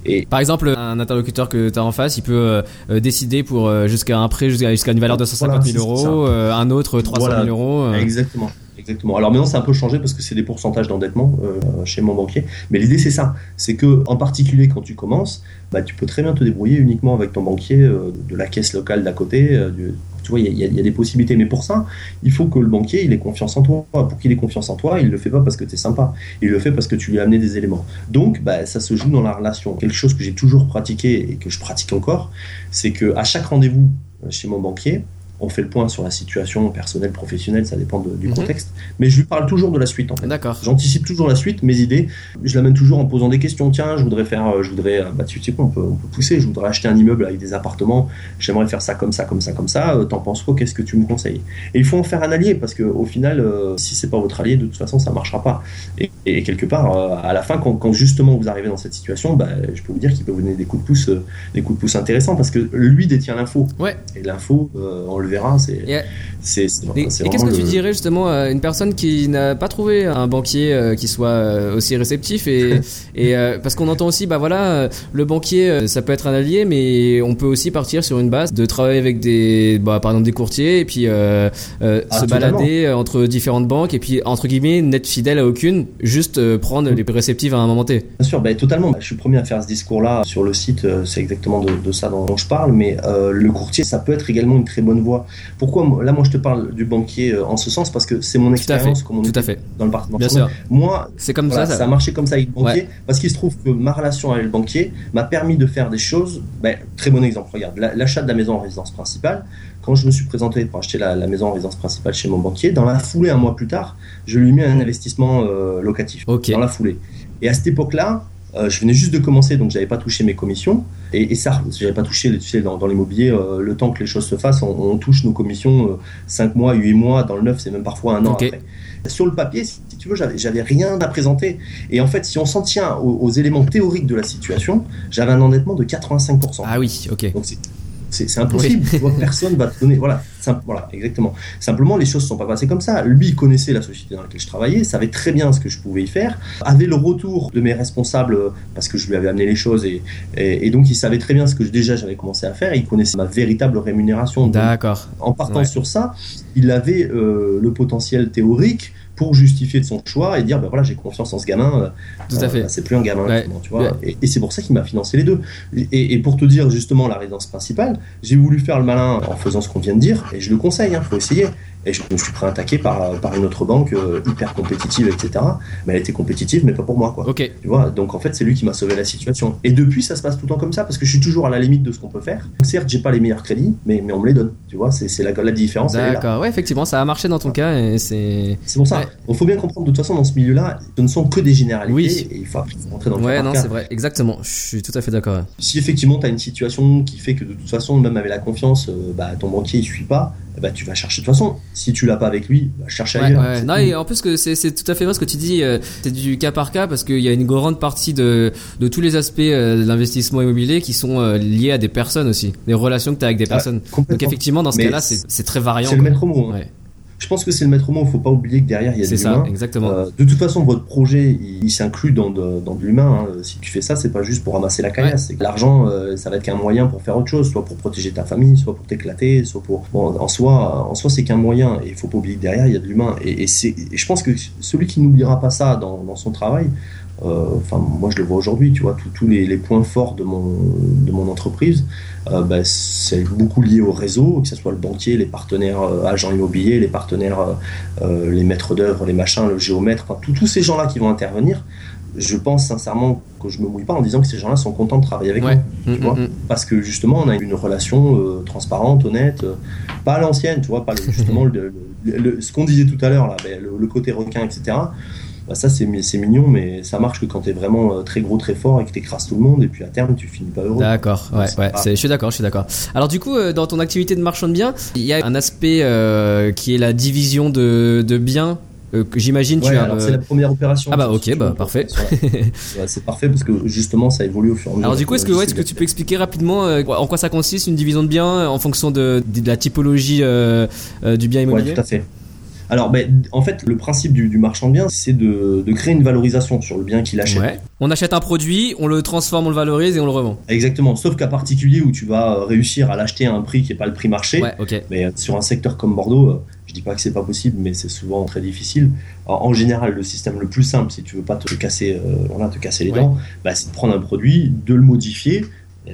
Et par exemple, un interlocuteur que tu as en face, il peut euh, euh, décider pour jusqu'à un prêt jusqu'à une valeur de 150 000 euros, un autre 300 000 euros. Exactement. Exactement. Alors maintenant, c'est un peu changé parce que c'est des pourcentages d'endettement chez mon banquier. Mais l'idée, c'est ça. C'est que, en particulier, quand tu commences, bah, tu peux très bien te débrouiller uniquement avec ton banquier de la caisse locale d'à côté, du, tu vois, il y, a des possibilités. Mais pour ça, il faut que le banquier, il ait confiance en toi. Pour qu'il ait confiance en toi, il le fait pas parce que tu es sympa. Il le fait parce que tu lui as amené des éléments. Donc, bah, ça se joue dans la relation. Quelque chose que j'ai toujours pratiqué et que je pratique encore, c'est que à chaque rendez-vous chez mon banquier, on fait le point sur la situation personnelle, professionnelle, ça dépend du Mhm. contexte. Mais je lui parle toujours de la suite en fait. D'accord. J'anticipe toujours la suite, mes idées. Je l'amène toujours en posant des questions. Tiens, je voudrais faire, euh, je voudrais, euh, bah tu sais quoi, on peut, on peut pousser. Je voudrais acheter un immeuble avec des appartements. J'aimerais faire ça comme ça, comme ça, comme ça. Euh, T'en penses quoi? Qu'est-ce que tu me conseilles? Et il faut en faire un allié parce que au final, euh, si c'est pas votre allié, de toute façon, ça marchera pas. Et, et quelque part, euh, à la fin, quand, quand justement vous arrivez dans cette situation, bah, je peux vous dire qu'il peut vous donner des coups de pouce, des coups de pouce intéressants parce que lui détient l'info. Ouais. Et l'info, on le verra, c'est, c'est, et- c'est et qu'est-ce que tu le- dirais justement à une personne qui n'a pas trouvé un banquier euh, qui soit euh, aussi réceptif et, et euh, parce qu'on entend aussi bah voilà le banquier ça peut être un allié mais on peut aussi partir sur une base de travailler avec des bah, par exemple des courtiers et puis Ah, se balader entre différentes banques et puis entre guillemets n'être fidèle à aucune juste prendre les plus réceptives à un moment T. Bien sûr, bah, totalement. Je suis le premier à faire ce discours-là sur le site. C'est exactement de, de ça dont je parle. Mais le courtier, ça peut être également une très bonne voie. Pourquoi Là, moi, je te parle du banquier euh, en ce sens parce que c'est mon expérience comme on Tout était à fait. dans le parti Bien sûr. Moi, C'est comme voilà, ça. ça, ça. a marché comme ça avec le banquier Ouais. parce qu'il se trouve que ma relation avec le banquier m'a permis de faire des choses. Ben, très bon exemple. Regarde, la- l'achat de la maison en résidence principale. Quand je me suis présenté pour acheter la, la maison en résidence principale chez mon banquier, dans la foulée, un mois plus tard, je lui ai mis un investissement euh, locatif. Dans la foulée. Et à cette époque-là, euh, je venais juste de commencer, donc j'avais pas touché mes commissions. Et, et ça, j'avais pas touché, tu sais, dans, dans l'immobilier, euh, le temps que les choses se fassent, on, on touche nos commissions 5 mois, 8 mois, dans le neuf, c'est même parfois un an après. Sur le papier, si tu veux, j'avais, j'avais rien à présenter. Et en fait, si on s'en tient aux, aux éléments théoriques de la situation, j'avais un endettement de 85%. Ah oui, ok. Donc c'est, impossible, tu vois, personne va te donner. Voilà, voilà, exactement. Simplement, les choses ne sont pas passées comme ça. Lui, il connaissait la société dans laquelle je travaillais, savait très bien ce que je pouvais y faire, avait le retour de mes responsables euh, parce que je lui avais amené les choses et, et, et donc il savait très bien ce que je- déjà j'avais commencé à faire. Il connaissait ma véritable rémunération. D'accord. en partant Ouais. sur ça, il avait euh, le potentiel théorique pour justifier de son choix et dire ben voilà j'ai confiance en ce gamin euh, Tout à euh, fait. bah, c'est plus un gamin Ouais. tu vois Ouais. et, et c'est pour ça qu'il m'a financé les deux et, et pour te dire justement la résidence principale j'ai voulu faire le malin en faisant ce qu'on vient de dire et je le conseille il faut essayer et je me suis pris un taquet par, par une autre banque euh, hyper compétitive etc mais elle était compétitive mais pas pour moi quoi tu vois, donc en fait, c'est lui qui m'a sauvé la situation. Et depuis, ça se passe tout le temps comme ça parce que je suis toujours à la limite de ce qu'on peut faire. Certes, j'ai pas les meilleurs crédits, mais, mais on me les donne. Tu vois, c'est la, la différence. D'accord. Ouais, effectivement, ça a marché dans ton cas et c'est. C'est pour ça. Ouais. Il faut bien comprendre de toute façon dans ce milieu-là, ce ne sont que des généralités Oui. et il faut rentrer dans le Ouais, non, c'est vrai. Exactement. Je suis tout à fait d'accord. Si effectivement tu as une situation qui fait que de toute façon, même avec la confiance, euh, bah, ton banquier il suit pas, bah, tu vas chercher de toute façon. Si tu l'as pas avec lui, bah, cherche Ouais, ailleurs. ouais. C'est Non, et en plus que c'est c'est tout à fait vrai ce que tu dis. euh, C'est du cas par cas parce qu'il y a une grande partie de de tous les aspects euh, de l'investissement immobilier qui sont euh, liés à des personnes aussi, des relations que tu as avec des personnes. Donc effectivement, dans ce cas-là, c'est c'est très variant. C'est le maître mot. hein. Je pense que c'est le maître mot. Il faut pas oublier que derrière il y a ça, humains. exactement. Euh, de toute façon, votre projet, il, il s'inclut dans de, dans de l'humain. hein. Si tu fais ça, c'est pas juste pour ramasser la caillasse. L'argent, euh, ça va être qu'un moyen pour faire autre chose, soit pour protéger ta famille, soit pour t'éclater, soit pour. Bon, en soi, en soi, c'est qu'un moyen. Et il faut pas oublier que derrière, il y a de l'humain. Et, et et je pense que celui qui n'oubliera pas ça dans, dans son travail, enfin, moi, je le vois aujourd'hui. Tu vois, tous- les, les points forts de mon, de mon entreprise, euh, bah, c'est beaucoup lié au réseau, que ce soit le banquier, les partenaires euh, agents immobiliers, les partenaires euh, euh, les maîtres d'œuvre, les machins, le géomètre, enfin, tous- ces gens-là qui vont intervenir, je pense sincèrement que je me mouille pas en disant que ces gens-là sont contents de travailler avec Ouais. moi. Mm, vois. mm, mm. Parce que justement, on a une relation euh, transparente, honnête, euh, pas à l'ancienne, tu vois, pas le- justement le, le- le- ce qu'on disait tout à l'heure, là, ben, le côté requin, etc. Bah, ça, c'est mi- c'est mignon, mais ça marche que quand tu es vraiment euh, très gros, très fort et que tu écrases tout le monde, et puis à terme, tu finis pas heureux. D'accord, ouais, pas- je suis d'accord, je suis d'accord. Alors du coup, euh, dans ton activité de marchand de biens, il y a un aspect euh, qui est la division de, de biens euh, que j'imagine tu Ouais, as. alors euh, c'est la première opération. Ah bah, ok, tu bah, parfait. Ouais, c'est parfait parce que justement, ça évolue au fur et à mesure. Alors du coup, est-ce que, ouais, est-ce que tu peux expliquer rapidement euh, en quoi ça consiste une division de biens en fonction de, de la typologie du bien immobilier? tout à fait. Alors, ben, en fait, le principe du, du marchand de biens, c'est de, de créer une valorisation sur le bien qu'il achète. Ouais. On achète un produit, on le transforme, on le valorise et on le revend. Exactement. Sauf qu'à particulier où tu vas euh, réussir à l'acheter à un prix qui n'est pas le prix marché, Ouais, mais euh, sur un secteur comme Bordeaux, euh, je dis pas que c'est pas possible, mais c'est souvent très difficile. Alors, en général, le système le plus simple, si tu veux pas te casser, euh, voilà, te casser les Ouais. dents, bah, c'est de prendre un produit, de le modifier,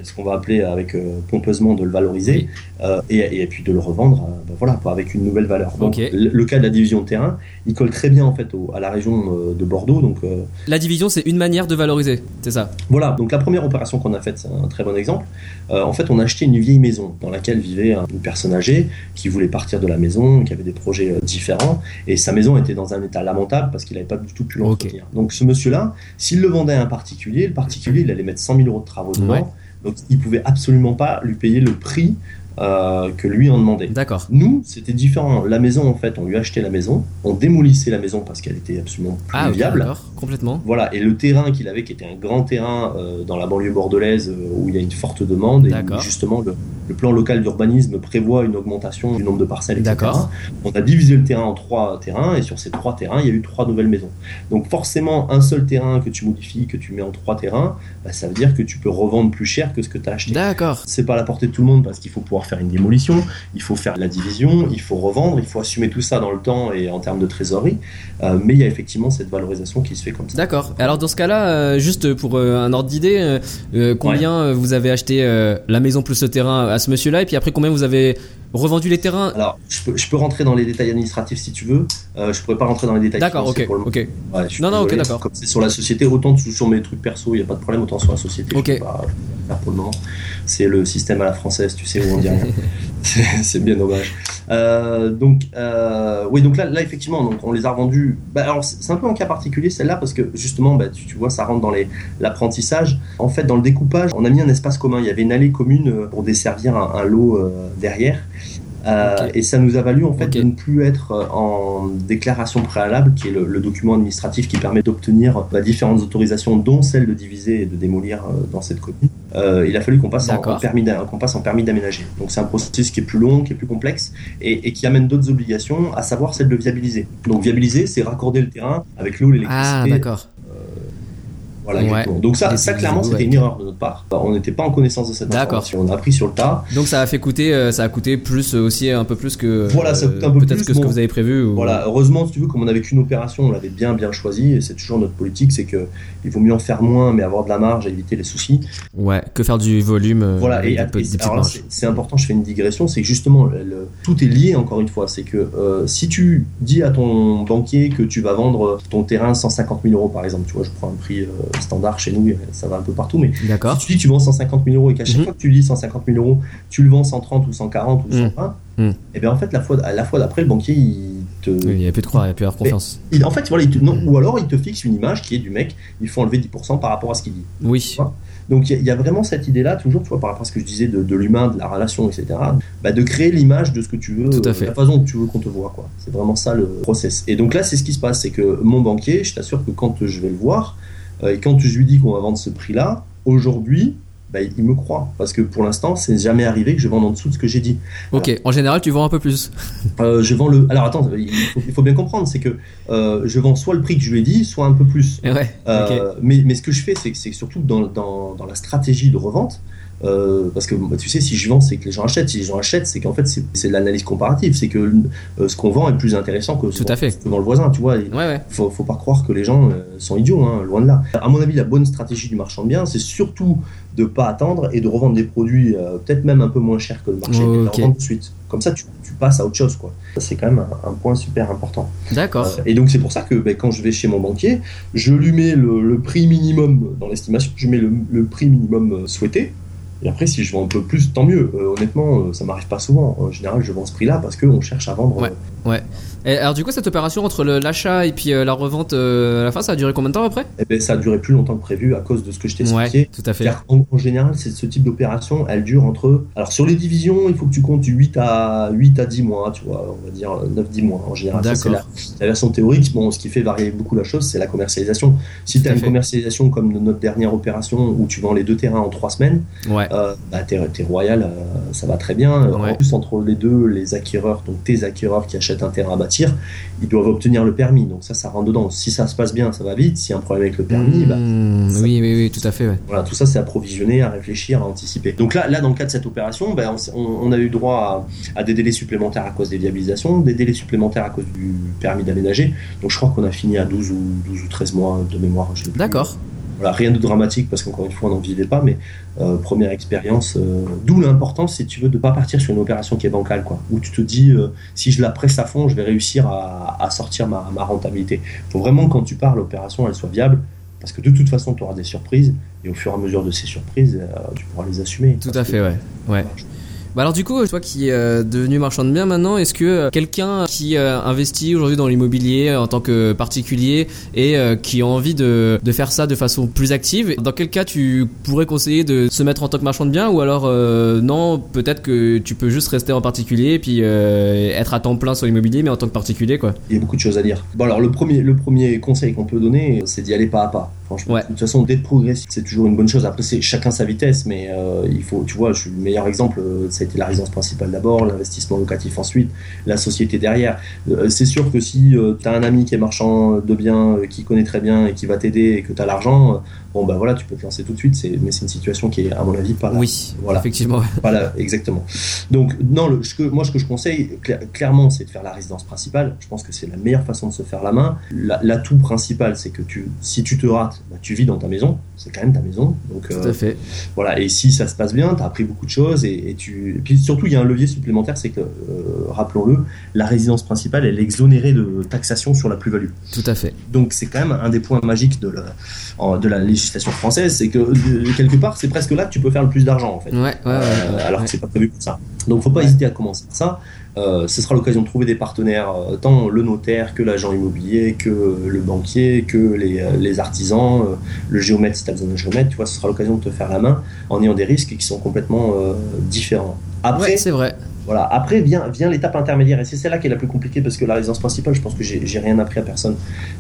ce qu'on va appeler avec euh, pompeusement de le valoriser, euh, et, et, puis de le revendre euh, ben voilà, avec une nouvelle valeur. Donc, le, cas de la division de terrain, il colle très bien en fait au, à la région de Bordeaux. Donc, la division, c'est une manière de valoriser, c'est ça? Voilà, donc la première opération qu'on a faite, c'est un très bon exemple. en fait, on a acheté une vieille maison dans laquelle vivait une personne âgée qui voulait partir de la maison, qui avait des projets différents, et sa maison était dans un état lamentable parce qu'il n'avait pas du tout pu l'entretenir. Donc ce monsieur-là, s'il le vendait à un particulier, le particulier, il allait mettre 100 000 euros de travaux dedans. Donc, il pouvait absolument pas lui payer le prix euh, que lui en demandait. D'accord. Nous, c'était différent. La maison, en fait, on lui achetait la maison, on démolissait la maison parce qu'elle était absolument plus ah, viable. complètement. Voilà, et le terrain qu'il avait, qui était un grand terrain euh, dans la banlieue bordelaise euh, où il y a une forte demande, et justement le, plan local d'urbanisme prévoit une augmentation du nombre de parcelles, etc. D'accord. On a divisé le terrain en trois terrains, et sur ces trois terrains, il y a eu trois nouvelles maisons. Donc forcément, un seul terrain que tu modifies, que tu mets en trois terrains, bah, ça veut dire que tu peux revendre plus cher que ce que tu as acheté. D'accord. C'est pas à la portée de tout le monde parce qu'il faut pouvoir faire une démolition, il faut faire la division, il faut revendre, il faut assumer tout ça dans le temps et en termes de trésorerie. Euh, mais il y a effectivement cette valorisation qui se fait comme ça. D'accord. Alors dans ce cas-là, euh, juste pour euh, un ordre d'idée, combien vous avez acheté la maison plus le terrain à ce monsieur-là et puis après combien vous avez revendu les terrains Alors, je peux, rentrer dans les détails administratifs si tu veux. Euh, je pourrais pas rentrer dans les détails. D'accord, ok. Pour le... ok. non, non, ok, d'accord. Comme c'est sur la société, autant sur mes trucs perso, il n'y a pas de problème, autant sur la société. Ok. pas pour le moment. C'est le système à la française, tu sais, où on dit rien. c'est bien dommage. Euh, donc, euh, oui, donc là, là, effectivement, donc on les a revendus. Bah, alors, c'est un peu un cas particulier celle-là parce que justement, bah, tu, vois, ça rentre dans l'apprentissage. En fait, dans le découpage, on a mis un espace commun. Il y avait une allée commune euh, pour desservir un, lot derrière. Et ça nous a valu en fait de ne plus être en déclaration préalable, qui est le, document administratif qui permet d'obtenir bah, différentes autorisations, dont celle de diviser et de démolir dans cette commune. Il a fallu qu'on passe, en, permis qu'on passe en permis d'aménager. Donc c'est un processus qui est plus long, qui est plus complexe et, qui amène d'autres obligations, à savoir celle de viabiliser. Donc viabiliser, c'est raccorder le terrain avec l'eau, l'électricité. Ah Donc ça, ça clairement, c'était une erreur de notre part. On n'était pas en connaissance de cette information. On a appris sur le tas. Donc ça a fait coûter, euh, ça a coûté plus euh, aussi, un peu plus que. Voilà, ça coûte un peu peut-être que ce que vous avez prévu. Voilà, heureusement, si tu veux, comme on n'avait qu'une opération, on l'avait bien bien choisi. Et c'est toujours notre politique, c'est que il vaut mieux en faire moins, mais avoir de la marge et éviter les soucis. Ouais, que faire du volume. Euh, voilà, et, c'est important. Je fais une digression, c'est que justement, tout est lié encore une fois. C'est que si tu dis à ton banquier que tu vas vendre ton terrain 150 000 euros, par exemple, tu vois, je prends un prix standard chez nous ça va un peu partout. Mais si tu dis que tu vends 150 000 euros et qu'à chaque mhm. fois que tu dis 150 000 euros, tu le vends 130 ou 140 ou 120, mmh. et bien en fait, la fois, la fois d'après, le banquier, il te. il n'y a plus de croire, il n'y a plus avoir confiance. en fait, voilà, non, ou alors il te fixe une image qui est du mec, il faut enlever 10% par rapport à ce qu'il dit. Oui. Donc il y, a vraiment cette idée-là, toujours, tu vois, par rapport à ce que je disais de, l'humain, de la relation, etc., bah, de créer l'image de ce que tu veux, Tout à fait. la façon dont tu veux qu'on te voit. quoi. C'est vraiment ça le process. Et donc là, c'est ce qui se passe, c'est que mon banquier, je t'assure que quand je vais le voir, euh, et quand je lui dis qu'on va vendre ce prix-là, aujourd'hui, bah, il me croit. Parce que pour l'instant, c'est jamais arrivé que je vende en dessous de ce que j'ai dit. Ok, en général, tu vends un peu plus. Euh, je vends le. Alors attends, il faut, bien comprendre, c'est que euh, je vends soit le prix que je lui ai dit, soit un peu plus. Ouais, mais, mais, ce que je fais, c'est que surtout dans, dans, dans, la stratégie de revente, euh, parce que bah, tu sais, si je vends, c'est que les gens achètent. Si les gens achètent, c'est qu'en fait, c'est l'analyse comparative. C'est que euh, ce qu'on vend est plus intéressant que ce vend le voisin. Tu vois, il ouais, Faut, faut, pas croire que les gens euh, sont idiots, hein, loin de là. À mon avis, la bonne stratégie du marchand de biens, c'est surtout de pas attendre et de revendre des produits peut-être même un peu moins chers que le marché, et de revendre tout de suite. Comme ça, tu, tu passes à autre chose, quoi. C'est quand même un, point super important. D'accord. et donc c'est pour ça que ben, quand je vais chez mon banquier, je lui mets le, prix minimum dans l'estimation, je mets le, le prix minimum souhaité et après, si je vends un peu plus, tant mieux. Euh, honnêtement, euh, ça m'arrive pas souvent. En général, je vends ce prix-là parce qu'on cherche à vendre. Ouais. ouais alors du coup, cette opération entre l'achat et puis euh, la revente euh, à la fin, ça a duré combien de temps après? Eh ben, Ça a duré plus longtemps que prévu à cause de ce que je t'ai expliqué. Ouais, tout à fait. Car en, général, c'est ce type d'opération, elle dure entre... Alors sur les divisions, il faut que tu comptes 8 à, 8 à 10 mois, tu vois, on va dire 9-10 mois en général. C'est la, la, version théorique. Bon, ce qui fait varier beaucoup la chose, c'est la commercialisation. Si tu as une commercialisation comme notre dernière opération où tu vends les deux terrains en 3 semaines, ouais. Euh, bah, t'es royal, euh, ça va très bien. En plus, entre les deux, les acquéreurs, donc tes acquéreurs qui achètent un terrain à bâtir, ils doivent obtenir le permis. Donc ça, ça rentre dedans. Si ça se passe bien, ça va vite. S'il y a un problème avec le permis, bah, mmh, oui, oui, oui, tout à fait. Voilà, tout ça, c'est à provisionner, à réfléchir, à anticiper. Donc là, là dans le cas de cette opération, ben, on, a eu droit à, des délais supplémentaires à cause des viabilisations, des délais supplémentaires à cause du permis d'aménager. Donc je crois qu'on a fini à 12 ou, 12 ou 13 mois de mémoire. D'accord. Voilà, rien de dramatique parce qu'encore une fois, on n'en vivait pas, mais euh, première expérience. euh, D'où l'importance, si tu veux, de pas partir sur une opération qui est bancale, quoi. Où tu te dis, euh, si je la presse à fond, je vais réussir à, à sortir ma, ma rentabilité. Il faut vraiment, quand tu pars, l'opération, elle soit viable. Parce que de toute façon, tu auras des surprises. Et au fur et à mesure de ces surprises, tu pourras les assumer. Tout à que- fait, ouais. Ouais. Bah alors du coup, toi qui es euh, devenu marchand de biens maintenant, est-ce que euh, quelqu'un qui euh, investit aujourd'hui dans l'immobilier en tant que particulier et qui a envie de, faire ça de façon plus active, dans quel cas tu pourrais conseiller de se mettre en tant que marchand de biens ou alors non, peut-être que tu peux juste rester en particulier et puis être à temps plein sur l'immobilier mais en tant que particulier quoi? Il y a beaucoup de choses à dire. Bon, alors le premier conseil qu'on peut donner, c'est d'y aller pas à pas. Franchement, Ouais. de toute façon, d'être progressif, c'est toujours une bonne chose. Après, c'est chacun sa vitesse, mais euh, il faut, tu vois, je suis le meilleur exemple. euh, Ça a été la résidence principale d'abord, l'investissement locatif ensuite, la société derrière. Euh, c'est sûr que si tu as un ami qui est marchand de biens, qui connaît très bien et qui va t'aider et que tu as l'argent, bon, bah voilà, tu peux te lancer tout de suite. C'est, mais c'est une situation qui est, à mon avis, pas là. Oui, Voilà. effectivement. ouais. Voilà, exactement. Donc, non, le, ce que, moi, ce que je conseille, cla- clairement, c'est de faire la résidence principale. Je pense que c'est la meilleure façon de se faire la main. La- L'atout principal, c'est que tu, si tu te rates, bah, tu vis dans ta maison. C'est quand même ta maison. Donc, Tout euh, à fait. voilà. Et si ça se passe bien, tu as appris beaucoup de choses. Et, et tu... et puis surtout, il y a un levier supplémentaire, c'est que, euh, rappelons-le, la résidence principale, elle est exonérée de taxation sur la plus-value. Tout à fait. Donc c'est quand même un des points magiques de la, de la législation française, c'est que euh, quelque part, c'est presque là que tu peux faire le plus d'argent en fait. Ouais, ouais, ouais. Euh, ouais, alors que c'est pas prévu pour ça. Donc faut pas hésiter à commencer ça. Euh, ce sera l'occasion de trouver des partenaires, tant le notaire que l'agent immobilier, que le banquier, que les, les artisans, le géomètre si tu as besoin d'un géomètre, tu vois, ce sera l'occasion de te faire la main en ayant des risques qui sont complètement euh, différents. Après, c'est vrai. Voilà. Après vient, vient l'étape intermédiaire et c'est celle-là qui est la plus compliquée parce que la résidence principale, je pense que j'ai rien appris à personne.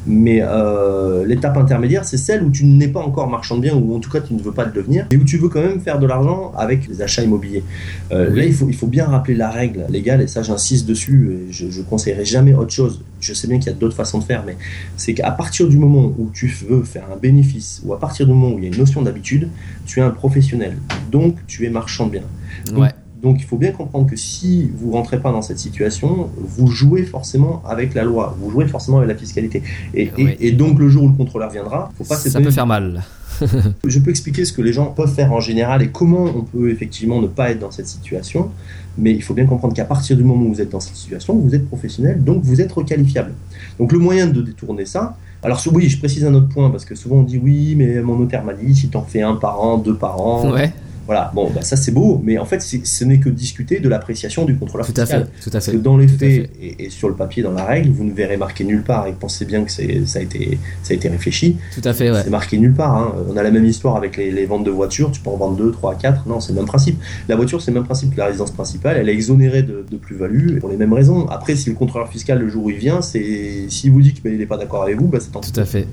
Mais euh, l'étape intermédiaire, c'est celle où tu n'es pas encore marchand de biens ou en tout cas tu ne veux pas le devenir et où tu veux quand même faire de l'argent avec les achats immobiliers. Euh, Oui. Là, il faut, il faut bien rappeler la règle légale et ça j'insiste dessus et je, je conseillerais jamais autre chose. Je sais bien qu'il y a d'autres façons de faire, mais c'est qu'à partir du moment où tu veux faire un bénéfice ou à partir du moment où il y a une notion d'habitude, tu es un professionnel. Donc tu es marchand de biens. Donc, Ouais. Donc il faut bien comprendre que si vous rentrez pas dans cette situation, vous jouez forcément avec la loi, vous jouez forcément avec la fiscalité. Et, et- Ouais. et donc le jour où le contrôleur viendra, faut pas Ça peut faire mal. Je peux expliquer ce que les gens peuvent faire en général et comment on peut effectivement ne pas être dans cette situation. Mais il faut bien comprendre qu'à partir du moment où vous êtes dans cette situation, vous êtes professionnel, donc vous êtes requalifiable. Donc le moyen de détourner ça, alors oui, je précise un autre point parce que souvent on dit oui, mais mon notaire m'a dit si t'en fais un par an, deux par an, Ouais, voilà. Bon, bah, ça c'est beau, mais en fait ce n'est que discuter de l'appréciation du contrôleur tout à fiscal. fait. Tout à Parce fait. que dans les à faits et, et sur le papier, dans la règle, vous ne verrez marqué nulle part et pensez bien que ça a, été, ça a été réfléchi. Tout à fait, ouais. C'est marqué nulle part. hein. On a la même histoire avec les, les ventes de voitures. Tu peux en vendre 2, 3, 4. Non, c'est le même principe. La voiture, c'est le même principe que la résidence principale. Elle est exonérée de, de plus-value pour les mêmes raisons. Après, si le contrôleur fiscal, le jour où il vient, c'est s'il vous dit qu'il n'est pas d'accord avec vous, bah, c'est pis. Tout à fait.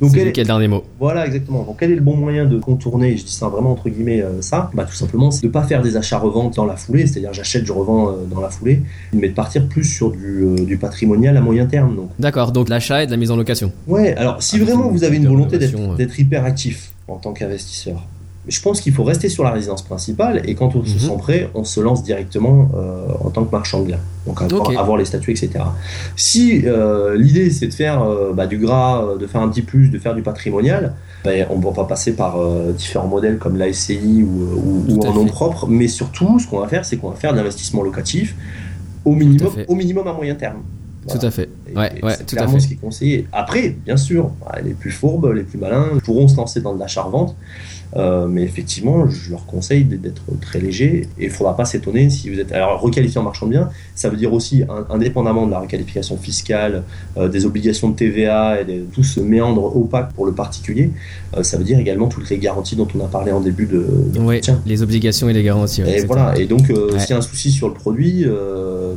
Donc, C'est quel est- le dernier mot. voilà, exactement. Donc, quel est le bon moyen de contourner, et je dis ça vraiment entre guillemets, euh, ça? Bah, Tout simplement, c'est de ne pas faire des achats-reventes dans la foulée, c'est-à-dire j'achète, je revends euh, dans la foulée, mais de partir plus sur du, euh, du patrimonial à moyen terme. Donc, D'accord, donc l'achat et de la mise en location. ouais, alors si Ah, vraiment vous avez une volonté d'être d'être hyper actif en tant qu'investisseur, je pense qu'il faut rester sur la résidence principale et quand on se Mhm. sent prêt, on se lance directement euh, en tant que marchand de biens. Donc avoir, Ok. avoir les statuts, etc. Si euh, l'idée c'est de faire euh, bah, du gras, de faire un petit plus, de faire du patrimonial, ben, on va passer par différents modèles comme la SCI ou, ou- à en nom propre, mais surtout ce qu'on va faire, c'est qu'on va faire de l'investissement locatif au minimum, fait. au minimum à moyen terme. Voilà. Tout à fait. Ouais, ouais, à clairement fait. ce qui est conseillé. Après, bien sûr, bah, les plus fourbes, les plus malins pourront se lancer dans de l'achat-revente. Euh, mais effectivement, je leur conseille d'être très léger et il ne faudra pas s'étonner si vous êtes alors requalifié en marchand de biens. Ça veut dire aussi, indépendamment de la requalification fiscale, euh, des obligations de TVA et de tout ce méandre opaque pour le particulier, euh, ça veut dire également toutes les garanties dont on a parlé en début de. de entretien. les obligations et les garanties. ouais, Et voilà. Et donc, Ouais. s'il y a un souci sur le produit,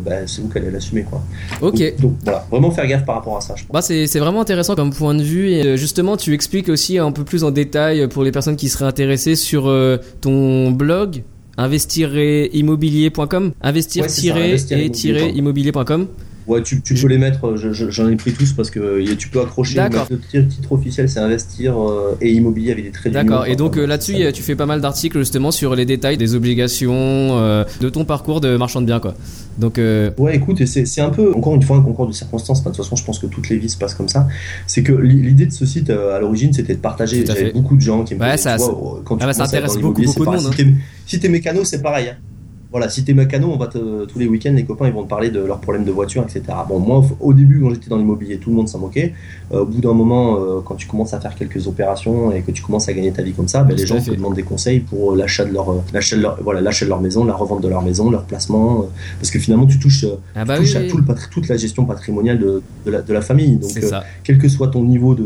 bah, c'est vous qui allez l'assumer, quoi. Ok. Donc, donc, voilà, vraiment faire gaffe par rapport à ça. Je pense. Bah c'est vraiment intéressant comme point de vue et justement tu expliques aussi un peu plus en détail pour les personnes qui seraient intéressées sur euh, ton blog investir-immobilier.com investir-immobilier.com. Ouais, tu, tu peux les mettre, je- je- j'en ai pris tous parce que euh, tu peux accrocher. D'accord. Le titre officiel, c'est investir euh, et immobilier avec des traits. D'accord. Et donc euh, là-dessus, tu fais pas mal d'articles justement sur les détails des obligations, euh, de ton parcours de marchand de biens, quoi. Donc, euh, Ouais, écoute, c'est un peu, encore une fois, un concours de circonstances. Enfin, de toute façon, je pense que toutes les vies se passent comme ça. C'est que l'i- l'idée de ce site, euh, à l'origine, c'était de partager. J'avais beaucoup de gens qui me Ouais, disaient, ça- tu vois, ça- quand tu Ah bah, ça intéresse beaucoup, beaucoup de monde, hein. Si t'es- Si t'es mécano, c'est pareil. hein. Voilà, si t'es mécano, on va te, tous les week-ends, les copains, ils vont te parler de leurs problèmes de voiture, etc. Bon, moi, au début, quand j'étais dans l'immobilier, tout le monde s'en moquait. Euh, au bout d'un moment, euh, quand tu commences à faire quelques opérations et que tu commences à gagner ta vie comme ça, ben, les gens fait. te demandent des conseils pour euh, l'achat de leur, l'achat de leur, voilà, l'achat de leur maison, la revente de leur maison, leur placement, euh, parce que finalement, tu touches, ah bah touche oui, à tout le toute la gestion patrimoniale de, de la, de la famille. Donc, quel que soit ton niveau de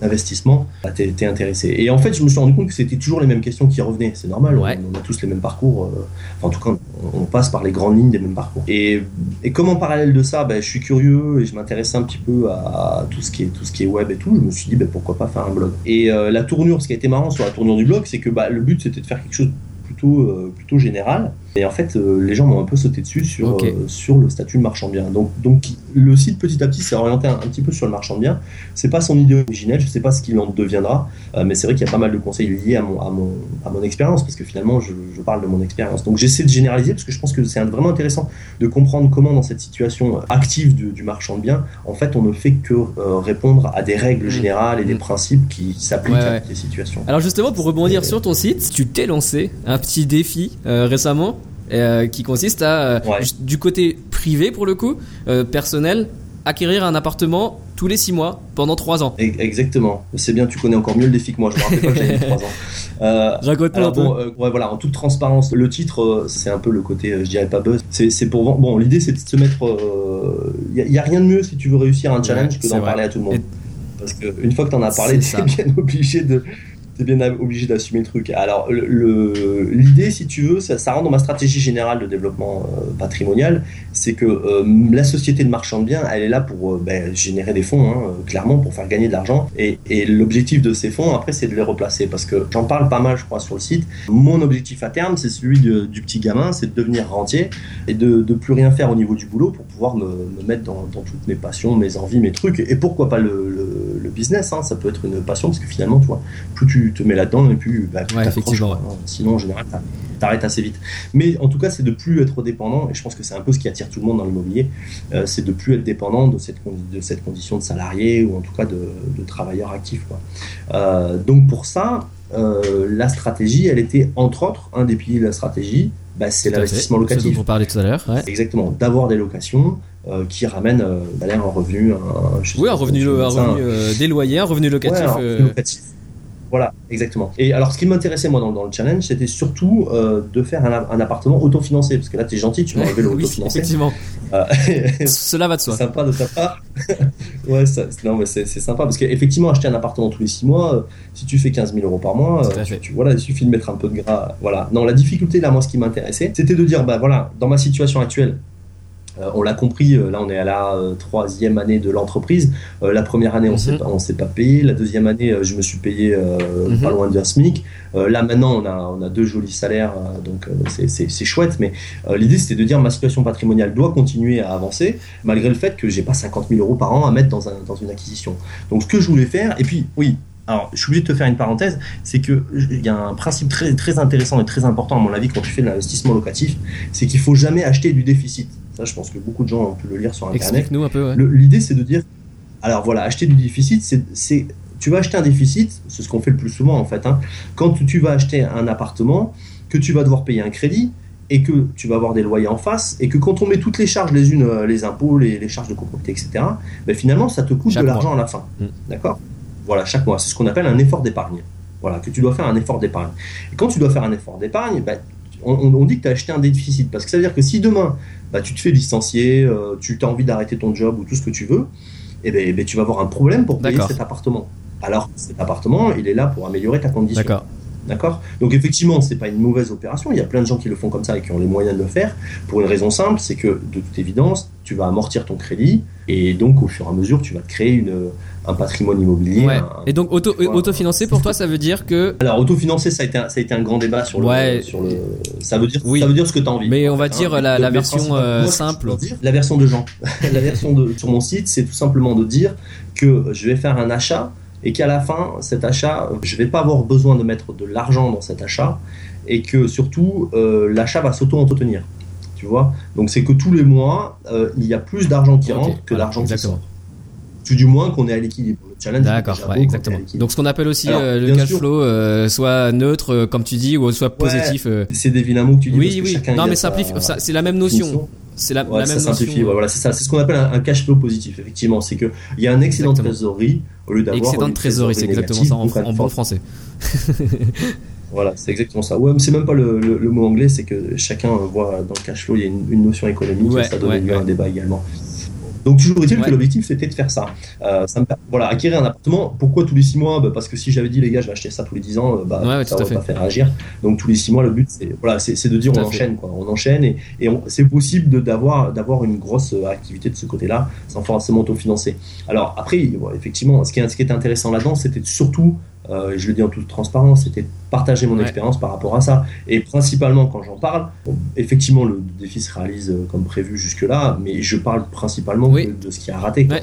d'investissement, bah, t'es t'es intéressé. Et en fait, je me suis rendu compte que c'était toujours les mêmes questions qui revenaient. C'est normal, on- Ouais. on, a tous les mêmes parcours. euh, enfin, en tout cas, on, on passe par les grandes lignes des mêmes parcours. Et, et comme en parallèle de ça, bah, je suis curieux et je m'intéressais un petit peu à, tout ce qui est tout ce qui est web et tout. Je me suis dit, bah, pourquoi pas faire un blog. Et euh, la tournure, ce qui a été marrant sur la tournure du blog, c'est que bah, le but c'était de faire quelque chose plutôt euh, plutôt général. Et en fait, euh, les gens m'ont un peu sauté dessus sur, euh, sur le statut de marchand de biens. Donc, donc le site petit à petit s'est orienté un, un petit peu sur le marchand de biens. C'est pas son idée originelle, je sais pas ce qu'il en deviendra, euh, mais c'est vrai qu'il y a pas mal de conseils liés à mon, à mon, à mon expérience, parce que finalement, je, je parle de mon expérience. Donc j'essaie de généraliser, parce que je pense que c'est vraiment intéressant de comprendre comment, dans cette situation active du, du marchand de biens, en fait, on ne fait que répondre à des règles Mm. générales et des Mm. principes qui s'appliquent Ouais, à ouais. des situations. Alors justement, pour rebondir sur ton site, tu t'es lancé un petit défi récemment euh, qui consiste à, euh, Ouais. du côté privé pour le coup, euh, personnel, acquérir un appartement tous les 6 mois pendant 3 ans. Exactement. C'est bien, tu connais encore mieux le défi que moi. Je me rappelle pas que j'avais 3 ans. Euh, Raconte-nous un peu. bon, euh, ouais, voilà, en toute transparence, le titre, euh, c'est un peu le côté, je dirais pas buzz. C'est c'est pour vendre- bon, l'idée c'est de se mettre. Il y, a rien de mieux si tu veux réussir un challenge Ouais, que d'en parler à tout le monde. Et- Parce que une fois que t'en as parlé, t'es ça. bien obligé de t'es bien obligé d'assumer le truc. Alors l'idée, si tu veux, ça, rentre dans ma stratégie générale de développement euh, patrimonial, c'est que euh, la société de marchand de biens, elle est là pour euh, ben, générer des fonds, hein, clairement, pour faire gagner de l'argent. Et, l'objectif de ces fonds, après, c'est de les replacer. Parce que j'en parle pas mal, je crois, sur le site. Mon objectif à terme, c'est celui du petit gamin, c'est de devenir rentier et de, de plus rien faire au niveau du boulot pour pouvoir me, me mettre dans, toutes mes passions, mes envies, mes trucs. Et pourquoi pas le business hein, Ça peut être une passion, parce que finalement, tu vois, plus tu te mets là-dedans, et plus bah, Ouais, effectivement, quoi. Sinon, en général, t'arrêtes assez vite. Mais en tout cas, c'est de plus être dépendant, et je pense que c'est un peu ce qui attire tout le monde dans l'immobilier, euh, c'est de plus être dépendant de cette, de cette condition de salarié, ou en tout cas de, de travailleur actif. Quoi. Euh, donc pour ça, euh, la stratégie, elle était entre autres, un des piliers de la stratégie, bah, c'est l'investissement C'est ce locatif. dont on parlait tout à l'heure. Ouais. Exactement, d'avoir des locations euh, qui ramènent euh, d'ailleurs un revenu. Un, Oui, un revenu, un des loyers, un revenu locatif. Ouais, un revenu locatif. Voilà, exactement. Et alors, ce qui m'intéressait, moi, dans, dans le challenge, c'était surtout euh, de faire un, un appartement autofinancé. Parce que là, t'es gentil, tu m'as enlevé le oui, autofinancé. effectivement. Euh, Cela va de c'est soi. sympa de ta part. ouais, ça- non, mais c'est sympa. Parce qu'effectivement, acheter un appartement tous les 6 mois, euh, si tu fais 15 000 euros par mois, tu, voilà, il suffit de mettre un peu de gras. Voilà. Non, la difficulté, là, moi, ce qui m'intéressait, c'était de dire, bah voilà, dans ma situation actuelle, euh, on l'a compris, euh, là on est à la euh, troisième année de l'entreprise. Euh, la première année on s'est pas, on s'est pas payé. La deuxième année je me suis payé Mhm. pas loin d'un SMIC. Là maintenant on a, on a deux jolis salaires, donc c'est- chouette. Mais l'idée c'était de dire ma situation patrimoniale doit continuer à avancer malgré le fait que j'ai pas 50 000 euros par an à mettre dans, un, dans une acquisition. Donc ce que je voulais faire, et puis oui. Alors, je suis obligé de te faire une parenthèse, c'est que il y a un principe très, très intéressant et très important à mon avis quand tu fais de l'investissement locatif, c'est qu'il faut jamais acheter du déficit. Ça, je pense que beaucoup de gens ont pu le lire sur Internet. Explique-nous un peu. ouais. Le- L'idée, c'est de dire, alors voilà, acheter du déficit, c'est, tu vas acheter un déficit, c'est ce qu'on fait le plus souvent en fait, hein, quand tu vas acheter un appartement, que tu vas devoir payer un crédit, et que tu vas avoir des loyers en face, et que quand on met toutes les charges les unes, euh, les impôts, les, les charges de copropriété, etc., ben finalement, ça te coûte Chaque de l'argent à la fin. Mm. D'accord? Voilà, chaque mois. C'est ce qu'on appelle un effort d'épargne. Voilà, que tu dois faire un effort d'épargne. Et quand tu dois faire un effort d'épargne, ben, on- on dit que tu as acheté un déficit. Parce que ça veut dire que si demain, bah, tu te fais licencier, euh, tu as envie d'arrêter ton job ou tout ce que tu veux, et ben, eh ben, tu vas avoir un problème pour payer cet appartement. Alors, cet appartement, il est là pour améliorer ta condition. D'accord. D'accord? Donc, effectivement, c'est pas une mauvaise opération. Il y a plein de gens qui le font comme ça et qui ont les moyens de le faire. Pour une raison simple, c'est que, de toute évidence, tu vas amortir ton crédit. Et donc, au fur et à mesure, tu vas te créer une, un patrimoine immobilier. Ouais. un- Et donc auto, Voilà. autofinancé pour toi, ça veut dire que. Alors, autofinancé, ça a été un, ça a été un grand débat sur le. Ouais. Sur le ça, veut dire, Oui. ça veut dire ce que tu as envie. Mais on va Hein. dire la, version euh, moi, simple. La version de Jean. la version de, sur mon site, c'est tout simplement de dire que je vais faire un achat et qu'à la fin, cet achat, je vais pas avoir besoin de mettre de l'argent dans cet achat et que surtout, euh, l'achat va s'auto-entretenir. Tu vois? Donc, c'est que tous les mois, euh, il y a plus d'argent qui rentre que d'argent qui sort. Tout du moins qu'on est à l'équilibre. Le challenge, D'accord, ouais, exactement. Donc ce qu'on appelle aussi Alors, euh, le cash sûr. flow, euh, soit neutre, euh, comme tu dis, ou soit positif. euh. c'est des vilains mots que tu dis. parce Oui, que oui. chacun Non, mais ça, C'est la même notion. C'est la, Ouais, la ça même simplifie. notion. ouais, voilà, c'est ça. C'est ce qu'on appelle un, un cash flow positif. Effectivement, c'est que il y a un excédent de trésorerie au lieu d'avoir Excédent de trésorerie, c'est exactement ça en, bon français. Voilà, c'est exactement ça. Ouais, mais c'est même pas le, le- le mot anglais, c'est que chacun voit dans le cash flow, il y a une, une notion économique Ouais, et ça donne ouais, lieu à un ouais. débat également. Donc toujours est-il Ouais. que l'objectif c'était de faire ça. Euh, ça me voilà, acquérir un appartement. Pourquoi tous les 6 mois? Bah, Parce que si j'avais dit les gars, je vais acheter ça tous les 10 ans, euh, bah, Ouais, ouais, ça va fait. pas faire réagir. Donc tous les 6 mois, le but c'est voilà, c'est de dire Tout on enchaîne quoi. On enchaîne et, et on- c'est possible d'avoir d'avoir une grosse euh, activité de ce côté-là sans forcément autofinancer. Alors après, effectivement, ce qui, est- ce qui était intéressant là-dedans, c'était surtout euh, je le dis en toute transparence, c'était partager mon Ouais. expérience par rapport à ça. Et principalement, quand j'en parle, bon, effectivement, le défi se réalise euh, comme prévu jusque-là, mais je parle principalement Oui. de, de ce qui a raté. Ouais,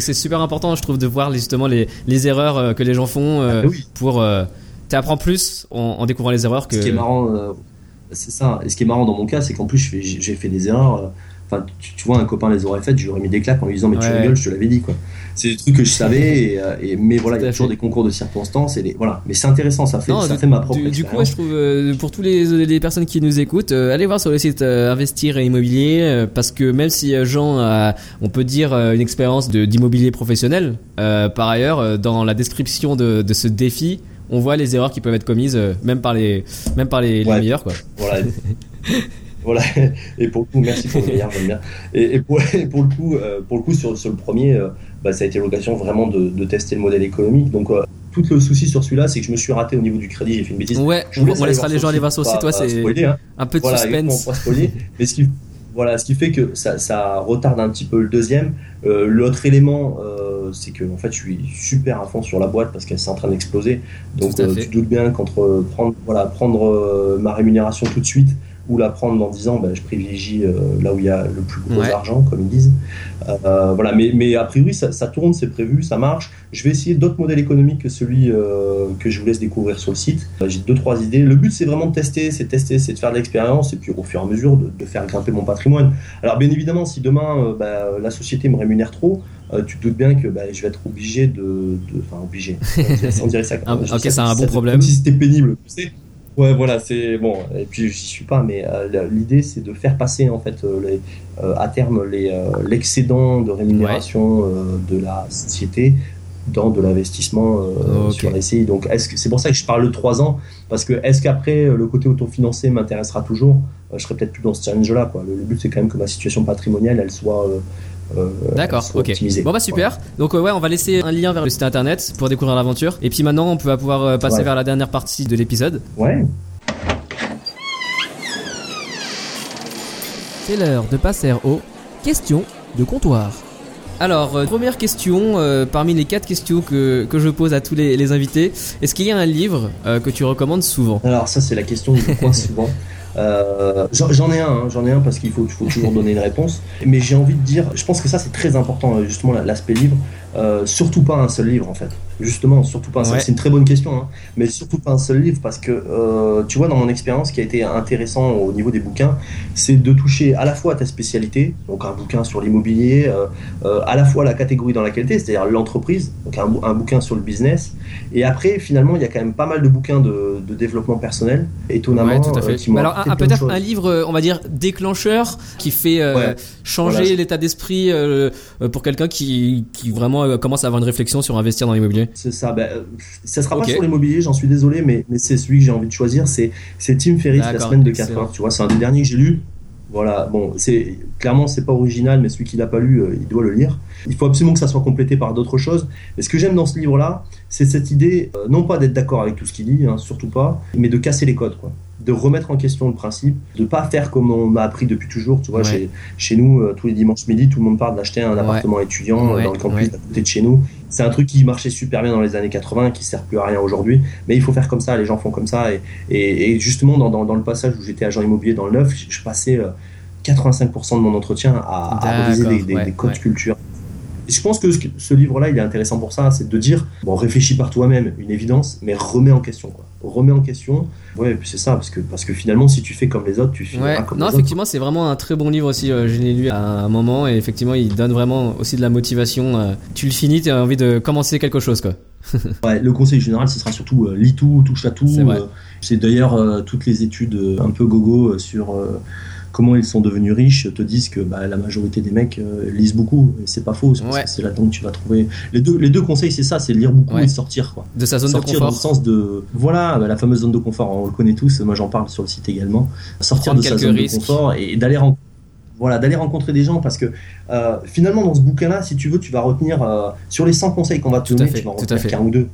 c'est super important, je trouve, de voir justement les, les erreurs euh, que les gens font euh, Ah oui. pour. Euh, tu apprends plus en, en découvrant les erreurs que. Ce qui est marrant, c'est ça. Et ce qui est marrant dans mon cas, c'est qu'en plus, j'ai fait des erreurs. Enfin, tu, tu vois, un copain les aurait faites, je lui aurais mis des claques en lui disant Mais tu Ouais. rigoles, je te l'avais dit, quoi. C'est des trucs que je savais, et, euh, et- mais voilà, il y a toujours fait. des concours de circonstances, et voilà. Mais c'est intéressant, ça fait, Non, ça du- fait ma propre Du, du coup, je trouve, euh, pour tous les, les personnes qui nous écoutent, euh, allez voir sur le site euh, Investir et Immobilier, parce que même si Jean a, on peut dire, une expérience d'immobilier professionnel, par ailleurs, dans la description de, de ce défi, on voit les erreurs qui peuvent être commises, même par les, même par les, meilleurs, quoi. Voilà. voilà. Et pour le coup, merci pour le meilleur, j'aime bien. Et, et pour, et pour le coup, euh, pour le coup sur, sur le premier, euh, bah, ça a été l'occasion vraiment de, de tester le modèle économique. Donc, euh, tout le souci sur celui-là, c'est que je me suis raté au niveau du crédit, j'ai fait une bêtise. Ouais, Je on, on laissera les gens aller voir sur le site, pas c'est hein. un peu de Voilà, suspense. spoiler. Mais ce qui, voilà, ce qui fait que ça, ça retarde un petit peu le deuxième. Euh, L'autre élément, euh, c'est que en fait, je suis super à fond sur la boîte parce qu'elle est en train d'exploser. Donc, euh, tu te doutes bien qu'entre prendre, voilà, prendre ma rémunération tout de suite ou la prendre dans 10 ans, ben, je privilégie euh, là où il y a le plus gros Ouais. argent, comme ils disent. Euh, voilà, mais, mais a priori, ça, ça tourne, c'est prévu, ça marche. Je vais essayer d'autres modèles économiques que celui euh, que je vous laisse découvrir sur le site. J'ai deux, trois idées. Le but, c'est vraiment de tester, c'est de tester, c'est de faire de l'expérience et puis au fur et à mesure de, de faire grimper mon patrimoine. Alors, bien évidemment, si demain bah, la société me rémunère trop, tu te doutes bien que bah, je vais être obligé de. Enfin, obligé. on dirait ça. Je ok, c'est un bon problème. Comme si c'était pénible, tu sais. Ouais, voilà, c'est bon. Et puis j'y suis pas, mais euh, l'idée c'est de faire passer en fait euh, les, euh, à terme les, euh, l'excédent de rémunération euh, de la société dans de l'investissement euh, sur SCI. Donc est-ce que c'est pour ça que je parle de 3 ans parce que est-ce qu'après le côté autofinancé m'intéressera toujours? Je serai peut-être plus dans ce challenge-là. Quoi. Le, le but c'est quand même que ma situation patrimoniale elle soit euh, D'accord, ok. Bon bah super. Donc euh, ouais, on va laisser un lien vers le site internet pour découvrir l'aventure. Et puis maintenant, on peut pouvoir euh, passer Ouais. vers la dernière partie de l'épisode. Ouais. C'est l'heure de passer aux questions de comptoir. Alors, euh, première question, euh, parmi les quatre questions que, que je pose à tous les, les invités, est-ce qu'il y a un livre euh, que tu recommandes souvent? Alors ça c'est la question que je pose souvent. Euh, j'en ai un, hein, j'en ai parce qu'il faut, il faut toujours donner une réponse. Mais j'ai envie de dire, je pense que ça c'est très important euh, justement l'aspect livre. Euh, surtout pas un seul livre en fait. Justement, surtout pas un seul. Ouais. C'est une très bonne question, hein, mais surtout pas un seul livre parce que euh, tu vois dans mon expérience, ce qui a été intéressant au niveau des bouquins, c'est de toucher à la fois à ta spécialité, donc un bouquin sur l'immobilier, euh, euh, à la fois la catégorie dans laquelle tu es, c'est-à-dire l'entreprise, donc un, bou- un bouquin sur le business, et après finalement il y a quand même pas mal de bouquins de, de développement personnel, étonnamment, Ouais, tout à fait. qui alors, peut-être un livre, on va dire, déclencheur, qui fait Ouais. changer Voilà. l'état d'esprit pour quelqu'un qui, qui vraiment commence à avoir une réflexion sur investir dans l'immobilier? C'est ça. Euh, ça sera pas sur l'immobilier, j'en suis désolé, mais, mais c'est celui que j'ai envie de choisir. C'est, Tim Ferriss, la semaine de excellent. 4 heures. Tu vois, c'est un des derniers que j'ai lu. Voilà. Bon, c'est clairement c'est pas original, mais celui qui l'a pas lu, euh, il doit le lire. Il faut absolument que ça soit complété par d'autres choses. Mais ce que j'aime dans ce livre-là, c'est cette idée, euh, non pas d'être d'accord avec tout ce qu'il dit, hein, surtout pas, mais de casser les codes, quoi. De remettre en question le principe, de pas faire comme on m'a appris depuis toujours. Tu vois, Ouais. chez, chez nous, euh, tous les dimanches midi, tout le monde parle d'acheter un Ouais. appartement étudiant euh, Ouais, dans le campus à côté de chez nous. C'est un truc qui marchait super bien dans les années 80, qui sert plus à rien aujourd'hui. Mais il faut faire comme ça, les gens font comme ça. Et, et, et justement, dans, dans, dans le passage où j'étais agent immobilier dans le neuf, je, je passais euh, 85% de mon entretien à, à réviser des, codes ouais. culture. Et je pense que ce, ce livre-là, il est intéressant pour ça, c'est de dire, bon, réfléchis par toi-même, une évidence, mais remets en question, quoi. Remets en question. Ouais, et puis c'est ça, parce que, parce que finalement, si tu fais comme les autres, tu finiras Ouais, comme non, les autres. effectivement, c'est vraiment un très bon livre aussi. Je l'ai lu à un moment et effectivement, il donne vraiment aussi de la motivation. euh, Tu le finis, tu as envie de commencer quelque chose, quoi. Ouais, le conseil général, ce sera surtout euh, lis tout, touche à tout. C'est. Euh, d'ailleurs toutes les études un peu gogo sur comment ils sont devenus riches te disent que bah, la majorité des mecs euh, lisent beaucoup. Et c'est pas faux. c'est Ouais. que C'est là-dedans que tu vas trouver. Les deux, les deux conseils, c'est ça c'est lire beaucoup Ouais. et sortir. Quoi. De sa zone de sortir dans le confort. sens de. Voilà, bah, la fameuse zone de confort, on le connaît tous. Moi, j'en parle sur le site également. Sortir Prendre de sa zone risques. de confort et, et d'aller rencontrer. Voilà, d'aller rencontrer des gens parce que euh, finalement, dans ce bouquin-là, si tu veux, tu vas retenir euh, sur les 100 conseils qu'on va te donner, fait, tu vas retenir qu'un ou deux.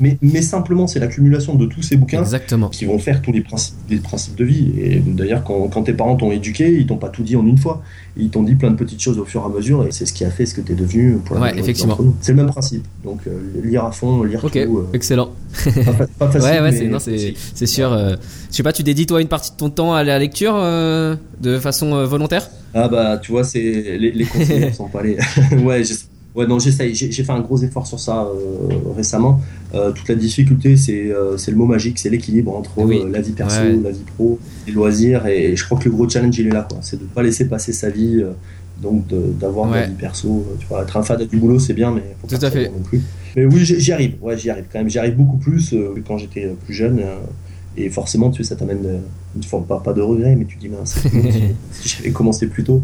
Mais, mais simplement, c'est l'accumulation de tous ces bouquins Exactement. qui vont faire tous les principes, les principes de vie. Et d'ailleurs, quand, quand tes parents t'ont éduqué, ils t'ont pas tout dit en une fois. Ils t'ont dit plein de petites choses au fur et à mesure, et c'est ce qui a fait ce que tu es devenu pour la Ouais, effectivement. C'est le même principe. Donc, euh, lire à fond, lire tout. euh, excellent. pas, pas facile. Ouais, ouais, c'est sûr. euh, je sais pas, tu dédies toi une partie de ton temps à la lecture euh, de façon volontaire? Ah bah, tu vois, c'est les, les conseils sont pas les. ouais, ouais, non, j'essaye. J'ai j'ai fait un gros effort sur ça euh, récemment. Euh, toute la difficulté, c'est euh, c'est le mot magique, c'est l'équilibre entre Oui. euh, la vie perso, Ouais. la vie pro, les loisirs. Et, je crois que le gros challenge, il est là, quoi. C'est de pas laisser passer sa vie. euh, donc d'avoir Ouais. la vie perso, tu vois, être un fade du boulot c'est bien, mais faut Tout pas à fait. non plus. Mais oui, j'y arrive, ouais, j'y arrive quand même, j'y arrive beaucoup plus euh, que quand j'étais plus jeune. euh, et forcément, tu sais, ça t'amène une forme, pas, pas de regret, mais tu dis, mince, si j'avais commencé plus tôt,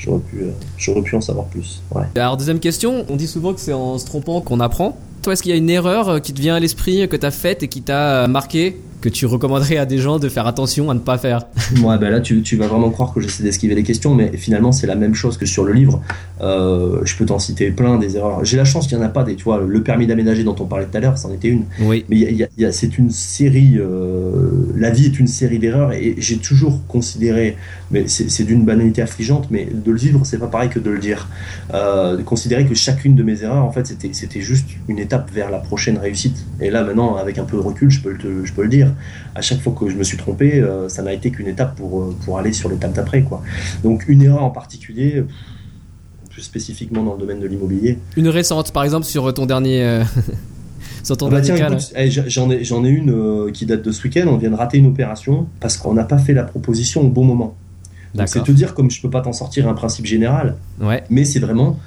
j'aurais pu, euh, j'aurais pu en savoir plus. Ouais. Alors deuxième question, on dit souvent que c'est en se trompant qu'on apprend. Toi, est-ce qu'il y a une erreur euh, qui te vient à l'esprit, que t'as faite et qui t'a euh, marqué, que tu recommanderais à des gens de faire attention à ne pas faire Ouais, ben là, tu, tu vas vraiment croire que j'essaie d'esquiver les questions, mais finalement, c'est la même chose que sur le livre. Euh, je peux t'en citer plein des erreurs. J'ai la chance qu'il n'y en a pas des, tu vois, le permis d'aménager dont on parlait tout à l'heure, c'en était une. Oui. Mais c'est une série, euh, la vie est une série d'erreurs et j'ai toujours considéré, mais c'est d'une banalité affligeante, mais de le vivre, c'est pas pareil que de le dire. Euh, de considérer que chacune de mes erreurs, en fait, c'était juste une étape vers la prochaine réussite. Et là, maintenant, avec un peu de recul, je peux, le te- je peux le dire. À chaque fois que je me suis trompé, euh, ça n'a été qu'une étape pour, euh, pour aller sur l'étape d'après, quoi. Donc, une erreur en particulier, plus spécifiquement dans le domaine de l'immobilier, Une récente, par exemple, sur ton dernier, Ah bah j'en ai, j'en ai une euh, qui date de ce week-end. On vient de rater une opération parce qu'on n'a pas fait la proposition au bon moment. Donc, C'est te dire, comme je peux pas t'en sortir un principe général, Ouais. mais c'est vraiment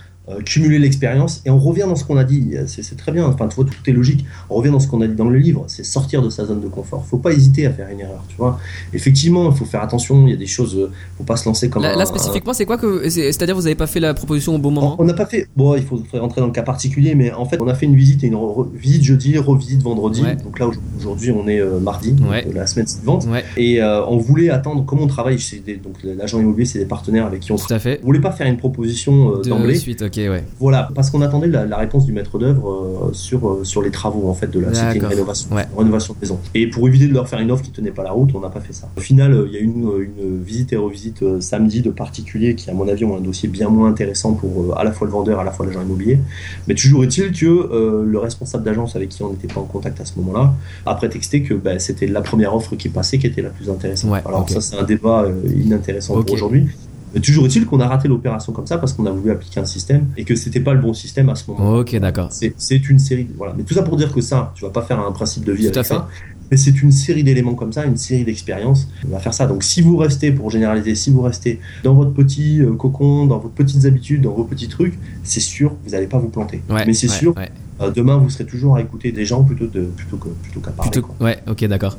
cumuler l'expérience et on revient dans ce qu'on a dit. C'est très bien. Enfin, tu vois, tout est logique. On revient dans ce qu'on a dit dans le livre. C'est sortir de sa zone de confort. Faut pas hésiter à faire une erreur. Tu vois. Effectivement, il faut faire attention. Il y a des choses. euh, Faut pas se lancer comme Là, un- là, spécifiquement, c'est quoi que c'est- c'est-à-dire vous avez pas fait la proposition au bon on moment? On n'a pas fait. Bon, il faut rentrer dans le cas particulier, mais en fait, on a fait une visite et une re- visite jeudi, revisite vendredi. Ouais. Donc là, aujourd'hui, on est euh, mardi, Ouais. donc, euh, la semaine suivante. Ouais, Et euh, on voulait attendre. Comme on travaille chez des, donc l'agent immobilier, c'est des partenaires avec qui on tout travaille. à fait. On voulait pas faire une proposition euh, De d'emblée. Ok, ouais. Voilà, parce qu'on attendait la, la réponse du maître d'œuvre euh, sur euh, sur les travaux en fait de la c'était une D'accord. rénovation, Ouais. une rénovation de maison. Et pour éviter de leur faire une offre qui tenait pas la route, on n'a pas fait ça. Au final, euh, il y a eu une, une visite et revisite samedi de particuliers qui, à mon avis, ont un dossier bien moins intéressant pour à la fois le vendeur, à la fois l'agent immobilier. Mais toujours est-il que le responsable d'agence avec qui on n'était pas en contact à ce moment-là a prétexté que bah, c'était la première offre qui passait qui était la plus intéressante. Ouais, Alors ça, c'est un débat inintéressant pour aujourd'hui. Mais toujours est-il qu'on a raté l'opération comme ça parce qu'on a voulu appliquer un système et que c'était pas le bon système à ce moment. Ok, d'accord. C'est une série. Voilà. Mais tout ça pour dire que ça, tu vas pas faire un principe de vie Tout à avec fait. ça. Mais c'est une série d'éléments comme ça, une série d'expériences. On va faire ça. Donc si vous restez, pour généraliser, si vous restez dans votre petit euh, cocon, dans vos petites habitudes, dans vos petits trucs, c'est sûr, vous n'allez pas vous planter. Ouais, Mais c'est ouais, sûr, ouais. euh, demain, vous serez toujours à écouter des gens plutôt, de, plutôt qu'à parler. Plutôt-. Ouais, ok, d'accord.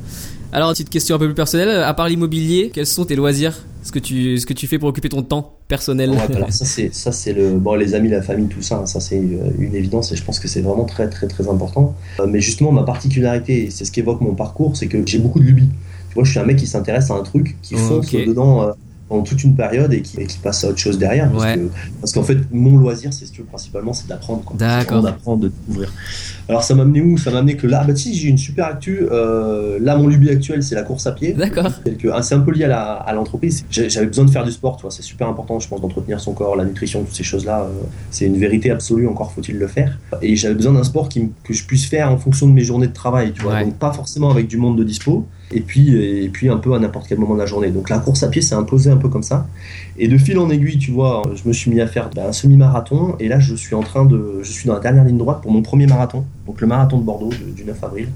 Alors, petite question un peu plus personnelle. À part l'immobilier, quels sont tes loisirs? Ce que, tu, ce que tu fais pour occuper ton temps personnel? Ouais, alors ça c'est ça c'est le bon les amis la famille tout ça hein, ça c'est une évidence et je pense que c'est vraiment très très très important Euh, mais justement ma particularité c'est ce qu'évoque mon parcours c'est que j'ai beaucoup de lubies tu vois je suis un mec qui s'intéresse à un truc qui Oh, fonce dedans euh, pendant toute une période et qui, et qui passe à autre chose derrière. Parce Ouais. que- qu'en fait, mon loisir, c'est tu veux, principalement, c'est d'apprendre. D'accord. D'apprendre, de découvrir. Alors, ça m'a amené où? Ça m'a amené que là, bah si, j'ai une super actu. Euh, là, mon lubie actuel, c'est la course à pied. D'accord. Ah, C'est un peu lié à l'entreprise. J'avais besoin de faire du sport, tu vois. C'est super important, je pense, d'entretenir son corps, la nutrition, toutes ces choses-là. euh, c'est une vérité absolue, encore faut-il le faire. Et j'avais besoin d'un sport qui, que je puisse faire en fonction de mes journées de travail, tu vois. Ouais. Donc, pas forcément avec du monde de dispo. Et puis, et puis un peu à n'importe quel moment de la journée. Donc, la course à pied s'est imposée un peu comme ça. Et de fil en aiguille, tu vois, je me suis mis à faire bah, un semi-marathon. Et là, je suis en train de. Je suis dans la dernière ligne droite pour mon premier marathon. Donc, le marathon de Bordeaux du, du 9 avril.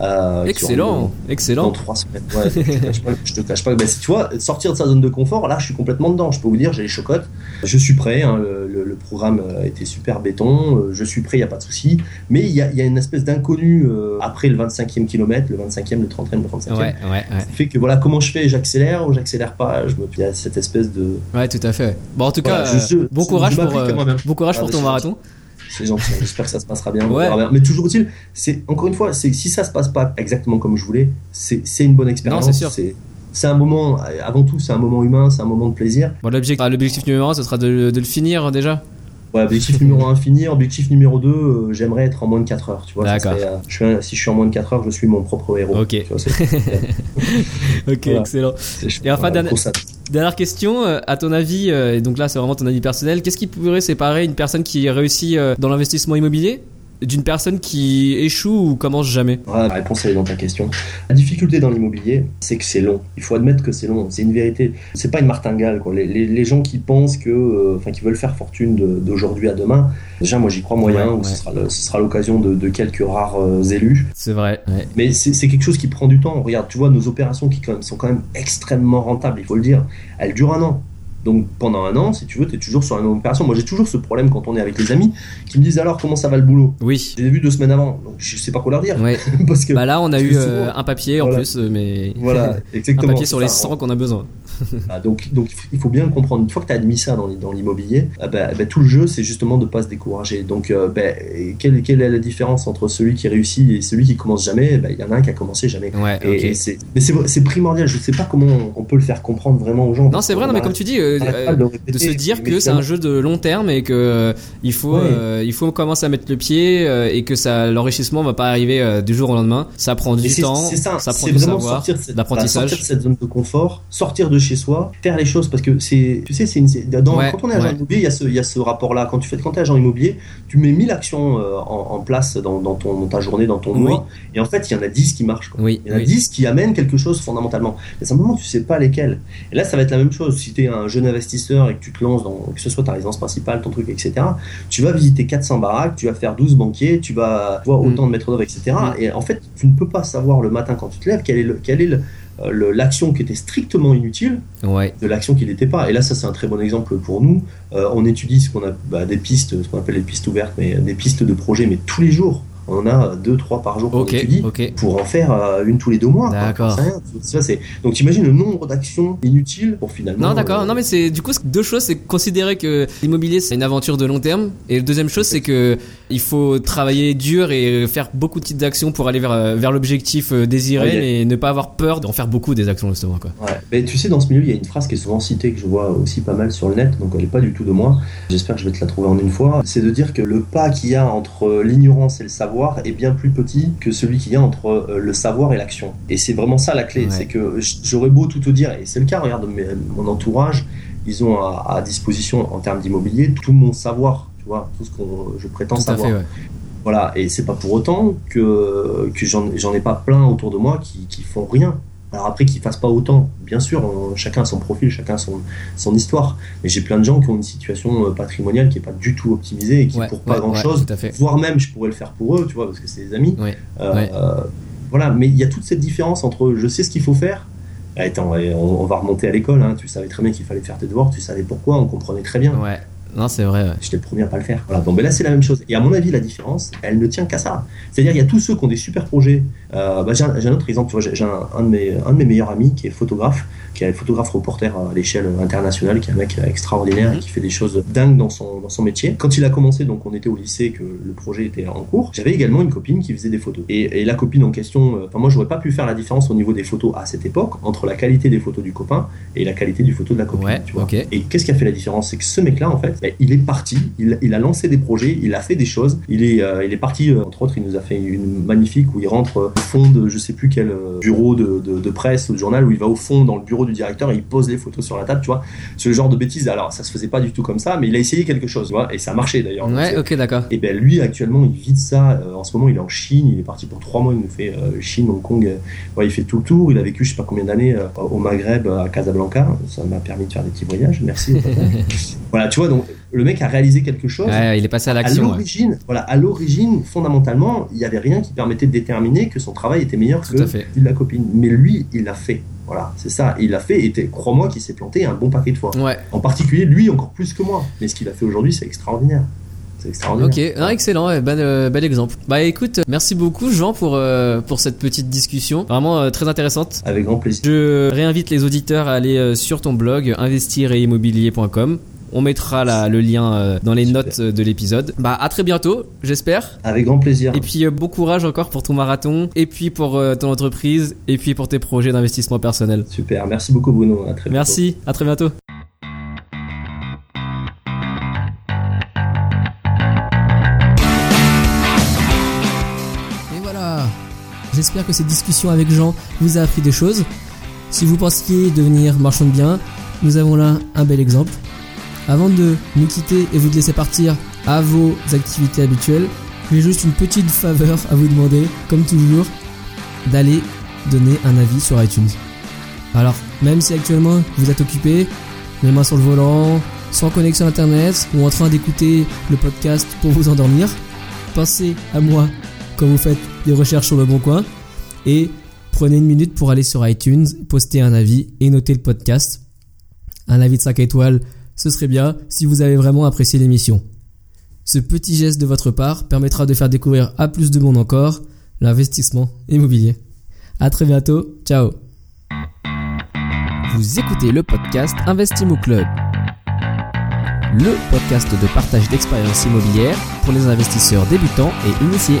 Euh, Excellent, dans excellent. trois semaines. Ouais, je te cache pas. Je te cache pas. Ben, si tu vois, sortir de sa zone de confort, là, je suis complètement dedans. Je peux vous dire, j'ai les chocottes. Je suis prêt. hein, le, le- le programme a été super béton. euh, Je suis prêt, il n'y a pas de souci. Mais il y a, il y a une espèce d'inconnu euh, après le 25e kilomètre, le 25e, le 30e, le 35e. Ouais, ouais, ouais. Ça fait que voilà, comment je fais? J'accélère ou j'accélère pas? Je me... Il y a cette espèce de. Ouais, tout à fait. Bon, en tout Voilà, cas, je- euh, je- bon je courage pour, euh, bon courage Ah, pour mais ton c'est marathon. C'est gentil. J'espère que ça se passera bien. Ouais. Mais toujours est-il, c'est encore une fois, c'est si ça se passe pas exactement comme je voulais, c'est c'est une bonne expérience. C'est. C'est un moment, avant tout, c'est un moment humain, c'est un moment de plaisir. Bon, l'objectif, ah, numéro 1, ce sera de, de le finir déjà. Ouais, objectif numéro 1 finir, objectif numéro 2, j'aimerais être en moins de 4 heures. Tu vois, ça D'accord. serait, euh, je suis un- si je suis en moins de 4 heures, je suis mon propre héros. Ok. Tu vois, c'est- Ok, Voilà. excellent. Et enfin, dernière- Dernière question, euh, à ton avis, euh, et donc là c'est vraiment ton avis personnel, qu'est-ce qui pourrait séparer une personne qui réussit euh, dans l'investissement immobilier? D'une personne qui échoue ou commence jamais? Ouais, la réponse elle est dans ta question. La difficulté dans l'immobilier, c'est que c'est long. Il faut admettre que c'est long. C'est une vérité. C'est pas une martingale. Quoi. Les, les- les gens qui pensent que, euh, enfin, qui veulent faire fortune de- d'aujourd'hui à demain. Déjà, moi, j'y crois moyen. Ouais, ou ouais. Ce sera l'occasion de, de quelques rares euh, élus. C'est vrai. Ouais. Mais c'est c'est quelque chose qui prend du temps. Regarde, tu vois, nos opérations qui quand même, sont quand même extrêmement rentables. Il faut le dire. Elles durent un an. Donc pendant un an, si tu veux, tu es toujours sur la même opération. Moi, j'ai toujours ce problème quand on est avec les amis qui me disent alors comment ça va le boulot? Oui. Je les ai vus deux semaines avant, donc je sais pas quoi leur dire. Ouais. Parce que Bah là on a eu euh, souvent- un papier en plus, euh, mais Voilà, un exactement. papier sur les ça. 100 qu'on a besoin. Ah, donc, donc il faut bien comprendre, une fois que tu as admis ça dans, dans l'immobilier, ah ben, ben, tout le jeu, c'est justement de ne pas se décourager. Donc, euh, ben, quelle, quelle est la différence entre celui qui réussit et celui qui commence jamais? Ben, Il y en a un qui a commencé jamais. Ouais, Et, mais c'est, primordial, je ne sais pas comment on, peut le faire comprendre vraiment aux gens. Non, c'est vrai, non, mais comme tu dis, euh, euh, de le répéter, de se dire que c'est un jeu de long terme et que euh, il faut Ouais. euh, il faut commencer à mettre le pied euh, et que ça l'enrichissement va pas arriver du jour au lendemain ça prend du temps c'est ça, ça prend du vraiment savoir d'apprentissage. sortir de cette zone de confort, sortir de chez soi, faire les choses parce que c'est, tu sais, c'est Ouais, quand on est agent immobilier, il y a ce, il y a ce rapport-là. Quand tu fais, quand t'es agent immobilier, tu mets 1000 actions en, en place dans, dans ton, dans ta journée, dans ton Oui. mois, et en fait, il y en a 10 qui marchent. quoi. oui, Il y en a oui. 10 qui amènent quelque chose fondamentalement. Mais simplement, tu sais pas lesquels. Et là, ça va être la même chose. Si tu es un jeune investisseur et que tu te lances dans, que ce soit ta résidence principale, ton truc, etc., tu vas visiter 400 baraques, tu vas faire 12 banquiers, tu vas voir Mm. autant de maîtres d'œuvre, etc. Et en fait, tu ne peux pas savoir le matin quand tu te lèves quelle est le- quelle est le- euh, le- l'action qui était strictement inutile ouais de l'action qui n'était pas. Et là, ça, c'est un très bon exemple pour nous. Euh, on étudie ce qu'on a bah, des pistes, ce qu'on appelle les pistes ouvertes, mais des pistes de projet, mais tous les jours. On a deux, trois par jour qu'on ok étudie ok pour en faire euh, une tous les deux mois. D'accord. Donc t'imagines le nombre d'actions inutiles pour finalement. non d'accord euh, non mais c'est du coup deux choses c'est considérer que l'immobilier c'est une aventure de long terme et la deuxième chose c'est que il faut travailler dur et faire beaucoup de petites actions pour aller vers euh, vers l'objectif euh, désiré et ne pas avoir peur d'en faire beaucoup des actions justement quoi Ouais. Mais tu sais, dans ce milieu, il y a une phrase qui est souvent citée, que je vois aussi pas mal sur le net, donc elle n'est pas du tout de moi. J'espère que je vais te la trouver en une fois. C'est de dire que le pas qu'il y a entre l'ignorance et le savoir est bien plus petit que celui qu'il y a entre euh, le savoir et l'action. Et c'est vraiment ça la clé. Ouais. C'est que j'aurais beau tout te dire, et c'est le cas, regarde mes- mon entourage, ils ont à, à disposition en termes d'immobilier tout mon savoir. Tu vois, tout ce que je prétends tout à savoir. fait ouais. Voilà, et c'est pas pour autant que, que j'en ai pas plein autour de moi qui, qui font rien. Alors après, qu'ils fassent pas autant, bien sûr, on- chacun a son profil, chacun son, son histoire. Mais j'ai plein de gens qui ont une situation euh, patrimoniale qui est pas du tout optimisée et qui Ouais, pour pas ouais, grand chose, à voire même je pourrais le faire pour eux, tu vois, parce que c'est des amis. Euh, euh, voilà, mais il y a toute cette différence entre je sais ce qu'il faut faire. Attends, on, on va remonter à l'école, hein, tu savais très bien qu'il fallait faire tes devoirs, tu savais pourquoi, on comprenait très bien. ouais Non, c'est vrai. J'étais le premier à pas le faire. Voilà. Bon, ben là, c'est la même chose. Et à mon avis, la différence, elle ne tient qu'à ça. C'est-à-dire, il y a tous ceux qui ont des super projets. Euh, bah, j'ai, un, autre exemple. Tu vois, j'ai un, un, de mes, un de mes meilleurs amis qui est photographe, qui est photographe reporter à l'échelle internationale, qui est un mec extraordinaire et qui fait des choses dingues dans son, dans son métier. Quand il a commencé, donc on était au lycée, que le projet était en cours, j'avais également une copine qui faisait des photos. Et, et la copine en question, enfin, moi, j'aurais pas pu faire la différence au niveau des photos à cette époque entre la qualité des photos du copain et la qualité du photo de la copine. Ouais, tu vois. Et qu'est-ce qui a fait la différence? C'est que ce mec-là, en fait, bah, il est parti, il, il, a lancé des projets, il a fait des choses. Il est, euh, il est parti, euh, entre autres, il nous a fait une magnifique où il rentre fond de je sais plus quel euh, bureau de, de, de, presse ou de journal, où il va au fond dans le bureau du directeur et il pose les photos sur la table, tu vois. Ce genre de bêtises. Alors, ça se faisait pas du tout comme ça, mais il a essayé quelque chose, tu vois, et ça a marché d'ailleurs. Ouais, ok, d'accord. Et ben lui, actuellement, il vit de ça. en ce moment, il est en Chine, il est parti pour trois mois, il nous fait Chine, Hong Kong. ouais, il fait tout le tour. Il a vécu, je sais pas combien d'années, au Maghreb, à Casablanca. Ça m'a permis de faire des petits voyages. Merci. voilà, tu vois, donc le mec a réalisé quelque chose. Ouais, il est passé à l'action. À l'origine, ouais. voilà, à l'origine, fondamentalement, il n'y avait rien qui permettait de déterminer que son travail était meilleur Tout que fait. celui de la copine. Mais lui, il l'a fait. Voilà, c'est ça. Il l'a fait et crois-moi qu'il s'est planté un bon paquet de fois. Ouais. En particulier, lui, encore plus que moi. Mais ce qu'il a fait aujourd'hui, c'est extraordinaire. C'est extraordinaire. Ok, excellent, bel, euh, bel exemple. Bah écoute, merci beaucoup Jean pour, euh, pour cette petite discussion, vraiment euh, très intéressante. Avec grand plaisir. Je réinvite les auditeurs à aller sur ton blog investiretimmobilier.com. On mettra la, le lien euh, dans les Super. notes de l'épisode. Bah à très bientôt, j'espère. Avec grand plaisir. Et puis euh, bon courage encore pour ton marathon, et puis pour euh, ton entreprise, et puis pour tes projets d'investissement personnel. Super. Merci beaucoup, Bruno. À très bientôt. Merci, à très bientôt. Et voilà. J'espère que cette discussion avec Jean vous a appris des choses. Si vous pensiez devenir marchand de biens, nous avons là un bel exemple. Avant de nous quitter et vous laisser partir à vos activités habituelles, j'ai juste une petite faveur à vous demander, comme toujours, d'aller donner un avis sur iTunes. Alors, même si actuellement vous êtes occupé, les mains sur le volant, sans connexion internet ou en train d'écouter le podcast pour vous endormir, pensez à moi quand vous faites des recherches sur le bon coin et prenez une minute pour aller sur iTunes, poster un avis et noter le podcast. Un avis de 5 étoiles, ce serait bien si vous avez vraiment apprécié l'émission. Ce petit geste de votre part permettra de faire découvrir à plus de monde encore l'investissement immobilier. À très bientôt, ciao Vous écoutez le podcast Investimo Club, le podcast de partage d'expériences immobilières pour les investisseurs débutants et initiés.